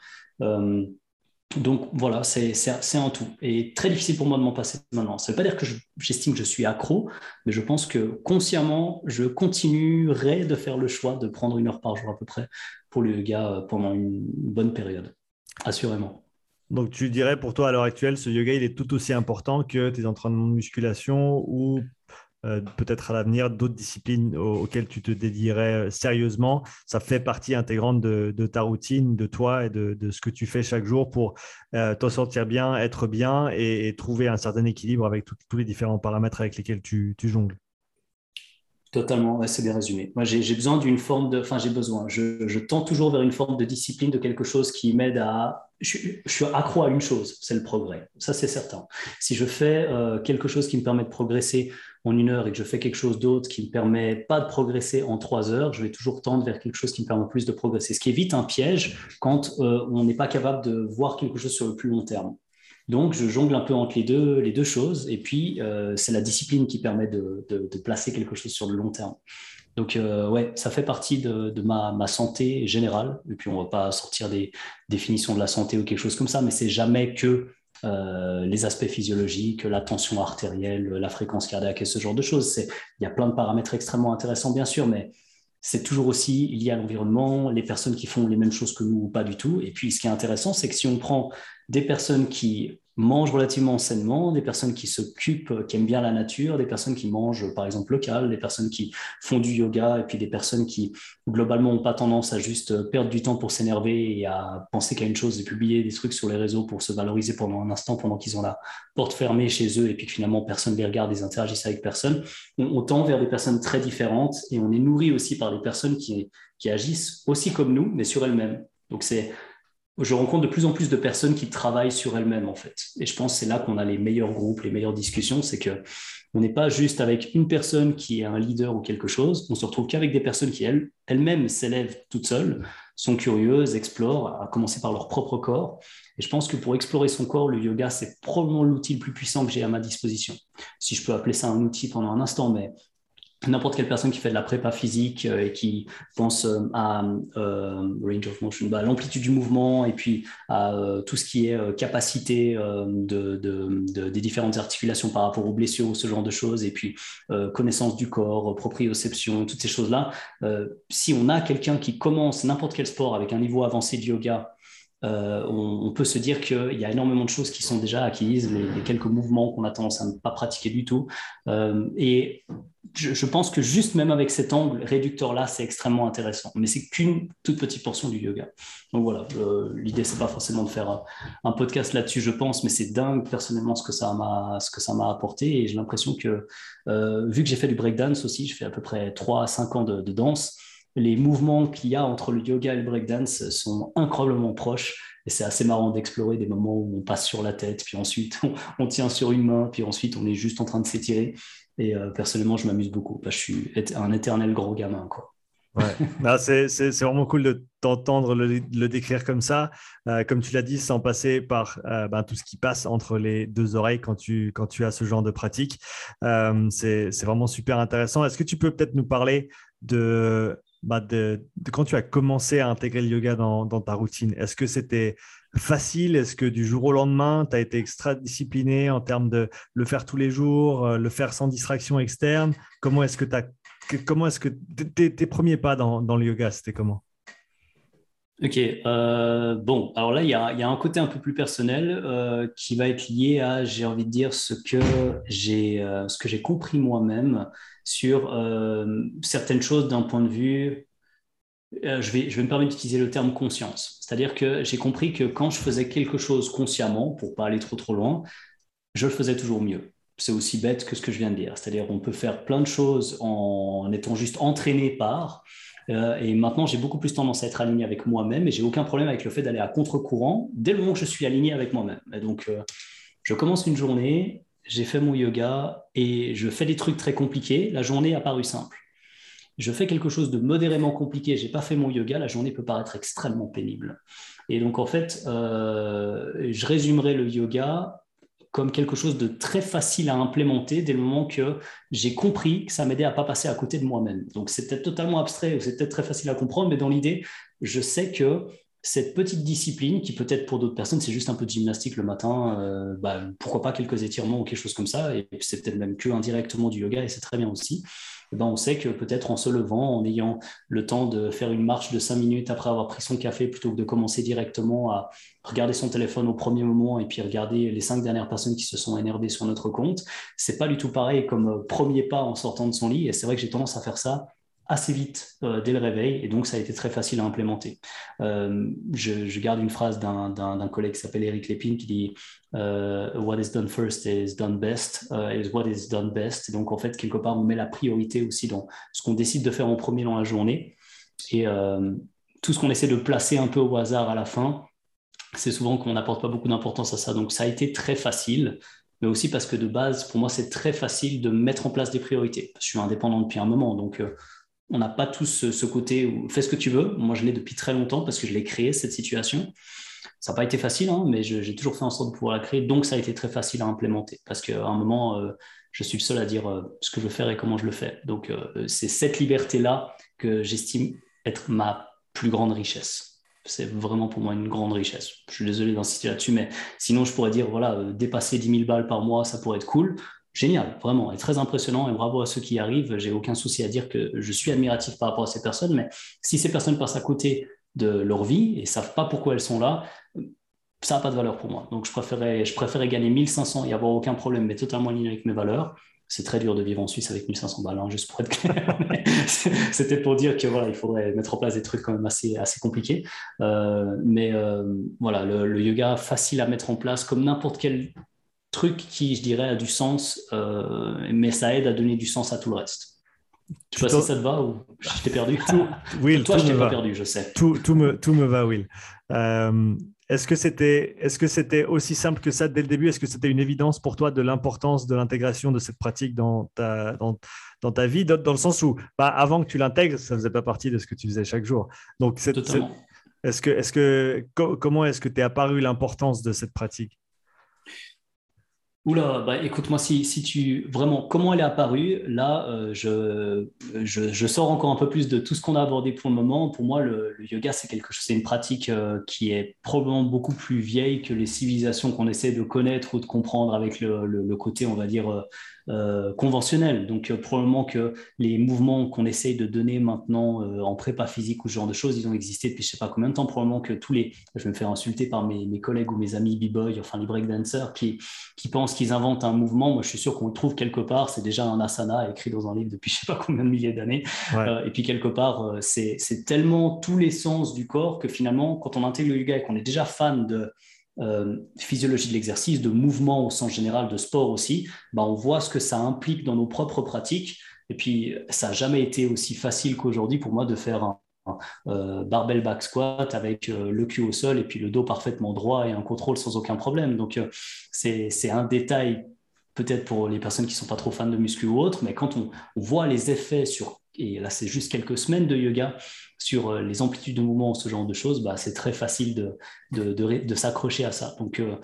Donc voilà, c'est un tout. Et très difficile pour moi de m'en passer maintenant. Ça ne veut pas dire que j'estime que je suis accro, mais je pense que consciemment, je continuerai de faire le choix de prendre une heure par jour à peu près pour le yoga euh, pendant une bonne période, assurément. Donc tu dirais pour toi à l'heure actuelle, ce yoga, il est tout aussi important que tes entraînements de musculation ou euh, peut-être à l'avenir d'autres disciplines auxquelles tu te dédierais euh, sérieusement. Ça fait partie intégrante de, ta routine, de toi et de, ce que tu fais chaque jour pour euh, t'en sortir bien, être bien et, trouver un certain équilibre avec tous les différents paramètres avec lesquels tu, jongles. Totalement, c'est bien résumé. Moi, j'ai besoin d'une forme de. Enfin, j'ai besoin. Je, tends toujours vers une forme de discipline, de quelque chose qui m'aide à. Je, suis accro à une chose, c'est le progrès. Ça, c'est certain. Si je fais quelque chose qui me permet de progresser en une heure et que je fais quelque chose d'autre qui ne me permet pas de progresser en trois heures, je vais toujours tendre vers quelque chose qui me permet plus de progresser. Ce qui évite un piège quand euh, on n'est pas capable de voir quelque chose sur le plus long terme. Donc, je jongle un peu entre les deux, les deux choses. Et puis, euh, c'est la discipline qui permet de, placer quelque chose sur le long terme. Donc, euh, ouais, ça fait partie de, ma, santé générale. Et puis, on ne va pas sortir des définitions de la santé ou quelque chose comme ça, mais c'est jamais que euh, les aspects physiologiques, la tension artérielle, la fréquence cardiaque et ce genre de choses. Il y a plein de paramètres extrêmement intéressants, bien sûr, mais c'est toujours aussi lié à l'environnement, les personnes qui font les mêmes choses que nous ou pas du tout. Et puis, ce qui est intéressant, c'est que si on prend des personnes qui mangent relativement sainement, des personnes qui s'occupent, qui aiment bien la nature, des personnes qui mangent par exemple local, des personnes qui font du yoga et puis des personnes qui globalement n'ont pas tendance à juste perdre du temps pour s'énerver et à penser qu'à une chose de publier des trucs sur les réseaux pour se valoriser pendant un instant pendant qu'ils ont la porte fermée chez eux et puis que finalement personne ne les regarde, ils interagissent avec personne. On, tend vers des personnes très différentes et on est nourri aussi par des personnes qui, qui agissent aussi comme nous mais sur elles-mêmes. Donc c'est je rencontre de plus en plus de personnes qui travaillent sur elles-mêmes en fait. Et je pense que c'est là qu'on a les meilleurs groupes, les meilleures discussions, c'est que on n'est pas juste avec une personne qui est un leader ou quelque chose, on se retrouve qu'avec des personnes qui elles, elles-mêmes s'élèvent toutes seules, sont curieuses, explorent, à commencer par leur propre corps. Et je pense que pour explorer son corps, le yoga, c'est probablement l'outil le plus puissant que j'ai à ma disposition. Si je peux appeler ça un outil pendant un instant, mais n'importe quelle personne qui fait de la prépa physique euh, et qui pense euh, à euh, range of motion, bah, l'amplitude du mouvement et puis à tout ce qui est capacité de, des différentes articulations par rapport aux blessures, ce genre de choses, et puis connaissance du corps, proprioception, toutes ces choses-là. si on a quelqu'un qui commence n'importe quel sport avec un niveau avancé de yoga, on, peut se dire qu'il y a énormément de choses qui sont déjà acquises, les, quelques mouvements qu'on a tendance à ne pas pratiquer du tout. et je, pense que juste même avec cet angle réducteur-là, c'est extrêmement intéressant. Mais c'est qu'une toute petite portion du yoga. Donc voilà, euh, l'idée, c'est pas forcément de faire un, podcast là-dessus, je pense, mais c'est dingue personnellement ce que ça m'a, ce que ça m'a apporté. Et j'ai l'impression que, euh, vu que j'ai fait du breakdance aussi, je fais à peu près 3 à 5 ans de, danse, les mouvements qu'il y a entre le yoga et le breakdance sont incroyablement proches. Et c'est assez marrant d'explorer des moments où on passe sur la tête, puis ensuite on, on, tient sur une main, puis ensuite on est juste en train de s'étirer. Et euh, personnellement, je m'amuse beaucoup. je suis un éternel gros gamin. Quoi. Ouais. c'est vraiment cool de t'entendre le, décrire comme ça. Euh, comme tu l'as dit, sans passer par euh, ben, tout ce qui passe entre les deux oreilles quand tu, quand tu as ce genre de pratique. c'est vraiment super intéressant. Est-ce que tu peux peut-être nous parler de, bah, de, quand tu as commencé à intégrer le yoga dans, ta routine Est-ce que c'était facile? Est-ce que du jour au lendemain, tu as été extra discipliné en termes de le faire tous les jours, euh, le faire sans distraction externe? Comment est-ce que tu comment est-ce que tes, premiers pas dans, le yoga, c'était comment? Ok, euh, bon, alors là, il y, a, un côté un peu plus personnel euh, qui va être lié à, j'ai envie de dire, ce que j'ai euh, compris moi-même sur certaines choses d'un point de vue, je, vais, je me permettre d'utiliser le terme conscience. C'est-à-dire que j'ai compris que quand je faisais quelque chose consciemment, pour pas aller trop trop loin, je le faisais toujours mieux. C'est aussi bête que ce que je viens de dire. C'est-à-dire on peut faire plein de choses en étant juste entraîné par, euh, et maintenant, j'ai beaucoup plus tendance à être aligné avec moi-même et j'ai aucun problème avec le fait d'aller à contre-courant dès le moment que je suis aligné avec moi-même. Et donc, euh, je commence une journée, j'ai fait mon yoga et je fais des trucs très compliqués. La journée a paru simple. Je fais quelque chose de modérément compliqué, j'ai pas fait mon yoga, la journée peut paraître extrêmement pénible. Et donc, en fait, euh, je résumerai le yoga comme quelque chose de très facile à implémenter dès le moment que j'ai compris que ça m'aidait à pas passer à côté de moi-même. Donc c'était totalement abstrait ou c'était très facile à comprendre, mais dans l'idée, je sais que cette petite discipline, qui peut-être pour d'autres personnes, c'est juste un peu de gymnastique le matin, euh, bah, pourquoi pas quelques étirements ou quelque chose comme ça, et c'est peut-être même que indirectement du yoga, et c'est très bien aussi. Eh ben, on sait que peut-être en se levant, en ayant le temps de faire une marche de cinq minutes après avoir pris son café, plutôt que de commencer directement à regarder son téléphone au premier moment et puis regarder les cinq dernières personnes qui se sont énervées sur notre compte, c'est pas du tout pareil comme euh, premier pas en sortant de son lit. Et c'est vrai que j'ai tendance à faire ça assez vite euh, dès le réveil et donc ça a été très facile à implémenter. Euh, je, garde une phrase d'un collègue qui s'appelle Eric Lépine qui dit euh, What is done first is done best is what is done best. donc en fait, quelque part, on met la priorité aussi dans ce qu'on décide de faire en premier dans la journée et tout ce qu'on essaie de placer un peu au hasard à la fin, c'est souvent qu'on n'apporte pas beaucoup d'importance à ça. Donc ça a été très facile mais aussi parce que de base, pour moi, c'est très facile de mettre en place des priorités. Je suis indépendant depuis un moment, donc on n'a pas tous ce, côté où fais ce que tu veux. Moi, je l'ai depuis très longtemps parce que je l'ai créé, cette situation. Ça n'a pas été facile, hein, mais j'ai toujours fait en sorte de pouvoir la créer. Donc, ça a été très facile à implémenter parce qu'à un moment, euh, je suis le seul à dire euh, ce que je veux faire et comment je le fais. Donc, euh, c'est cette liberté-là que j'estime être ma plus grande richesse. C'est vraiment pour moi une grande richesse. Je suis désolé d'insister là-dessus, mais sinon, je pourrais dire, voilà, dépasser 10 000 balles par mois, ça pourrait être cool génial, vraiment, et très impressionnant, et bravo à ceux qui y arrivent. J'ai aucun souci à dire que je suis admiratif par rapport à ces personnes, mais si ces personnes passent à côté de leur vie et savent pas pourquoi elles sont là, ça n'a pas de valeur pour moi. Donc je préférais, je préférais gagner 1500 et avoir aucun problème, mais totalement aligné avec mes valeurs. C'est très dur de vivre en Suisse avec 1500 balles, hein, juste pour être clair. C'était pour dire que voilà, il faudrait mettre en place des trucs quand même assez, assez compliqués. Euh, mais euh, voilà, le, le, yoga facile à mettre en place comme n'importe quel truc qui, je dirais, a du sens, euh, mais ça aide à donner du sens à tout le reste. Tu vois si ça te va ou je t'ai perdu tout, Will, Toi, je t'ai pas perdu, je sais. Tout, tout, me, tout me va, Will. Euh, est-ce que c'était est -ce aussi simple que ça dès le début? Est-ce que c'était une évidence pour toi de l'importance de l'intégration de cette pratique dans ta, dans, dans ta vie? Dans le sens où, bah, avant que tu l'intègres, ça ne faisait pas partie de ce que tu faisais chaque jour. Donc, est-ce que, est -ce que, comment est-ce que tu es apparu l'importance de cette pratique? Oula, bah écoute-moi, si, si tu vraiment comment elle est apparue, là, euh, je, sors encore un peu plus de tout ce qu'on a abordé pour le moment. Pour moi, le, yoga, c'est quelque chose, c'est une pratique euh, qui est probablement beaucoup plus vieille que les civilisations qu'on essaie de connaître ou de comprendre avec le, le côté, on va dire, euh, euh, conventionnel. Donc euh, probablement que les mouvements qu'on essaye de donner maintenant euh, en prépa physique ou ce genre de choses, ils ont existé depuis je sais pas combien de temps. Probablement que tous les, je vais me faire insulter par mes, mes collègues ou mes amis b-boy, enfin les breakdancers, qui, qui pensent qu'ils inventent un mouvement. Moi, je suis sûr qu'on le trouve quelque part. C'est déjà un asana écrit dans un livre depuis je sais pas combien de milliers d'années. et puis quelque part, c'est tellement tous les sens du corps que finalement, quand on intègre le yoga et qu'on est déjà fan de euh, physiologie de l'exercice, de mouvement au sens général, de sport aussi, bah, on voit ce que ça implique dans nos propres pratiques. Et puis, ça n'a jamais été aussi facile qu'aujourd'hui pour moi de faire un, euh, barbell back squat avec euh, le cul au sol et puis le dos parfaitement droit et un contrôle sans aucun problème. Donc, c'est un détail peut-être pour les personnes qui ne sont pas trop fans de muscu ou autre, mais quand on, on voit les effets sur, et là c'est juste quelques semaines de yoga, sur euh, les amplitudes de mouvement, ce genre de choses, bah, c'est très facile de, de, de, s'accrocher à ça. Donc, euh,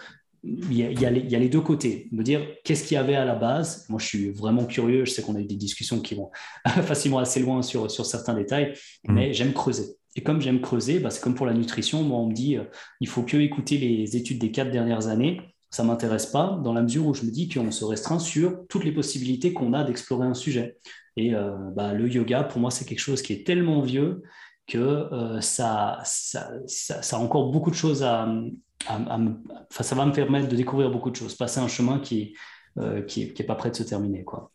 il y, a, y, a y, a, les deux côtés. Me dire qu'est-ce qu'il y avait à la base? Moi, je suis vraiment curieux. Je sais qu'on a eu des discussions qui vont facilement assez loin sur, sur certains détails, mmh. mais j'aime creuser. Et comme j'aime creuser, bah, c'est comme pour la nutrition. Moi, on me dit euh, il faut que écouter les études des quatre dernières années. Ça m'intéresse pas dans la mesure où je me dis qu'on se restreint sur toutes les possibilités qu'on a d'explorer un sujet. Et bah, le yoga, pour moi, c'est quelque chose qui est tellement vieux que ça, ça, ça, a encore beaucoup de choses à, enfin, ça va me permettre de découvrir beaucoup de choses, passer un chemin qui n'est qui, qui est pas prêt de se terminer. Quoi.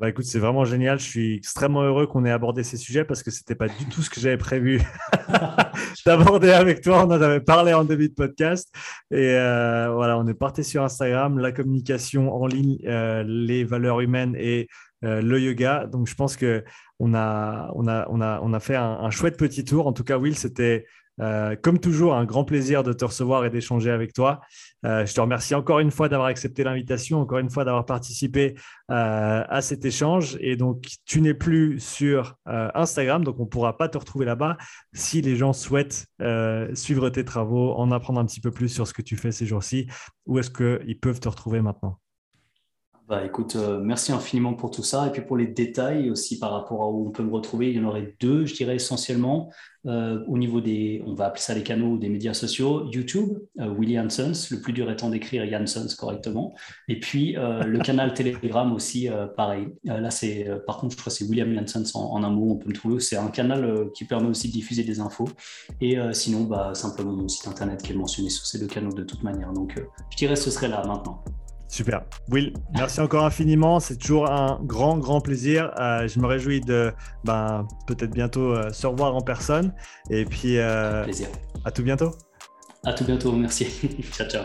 Bah écoute, c'est vraiment génial. Je suis extrêmement heureux qu'on ait abordé ces sujets parce que ce n'était pas du tout ce que j'avais prévu d'aborder avec toi. On en avait parlé en début de podcast. Et euh, voilà, on est parti sur Instagram, la communication en ligne, euh, les valeurs humaines et euh, le yoga. Donc je pense on a, on a, fait un, un, chouette petit tour. En tout cas, Will, c'était euh, comme toujours, un grand plaisir de te recevoir et d'échanger avec toi. Euh, je te remercie encore une fois d'avoir accepté l'invitation, encore une fois d'avoir participé euh, à cet échange. Et donc, tu n'es plus sur Instagram, donc on ne pourra pas te retrouver là-bas. Si les gens souhaitent suivre tes travaux, en apprendre un petit peu plus sur ce que tu fais ces jours-ci, où est-ce qu'ils peuvent te retrouver maintenant? Bah, écoute, euh, merci infiniment pour tout ça. Et puis pour les détails aussi par rapport à où on peut me retrouver, il y en aurait deux, je dirais essentiellement. Euh, au niveau des, on va appeler ça les canaux des médias sociaux, YouTube, euh, Willy Hansons, le plus dur étant d'écrire Hansons correctement. Et puis le canal Telegram aussi, pareil. là, c'est, par contre, je crois que c'est William Hansons en, un mot, on peut me trouver. C'est un canal qui permet aussi de diffuser des infos. Et sinon, bah, simplement mon site internet qui est mentionné sur ces deux canaux de toute manière. Donc, je dirais ce serait là maintenant. Super. Will, merci encore infiniment. C'est toujours un grand, grand plaisir. Euh, je me réjouis de ben, peut-être bientôt euh, se revoir en personne. Et puis, euh, plaisir. à tout bientôt. À tout bientôt. Merci. ciao, ciao.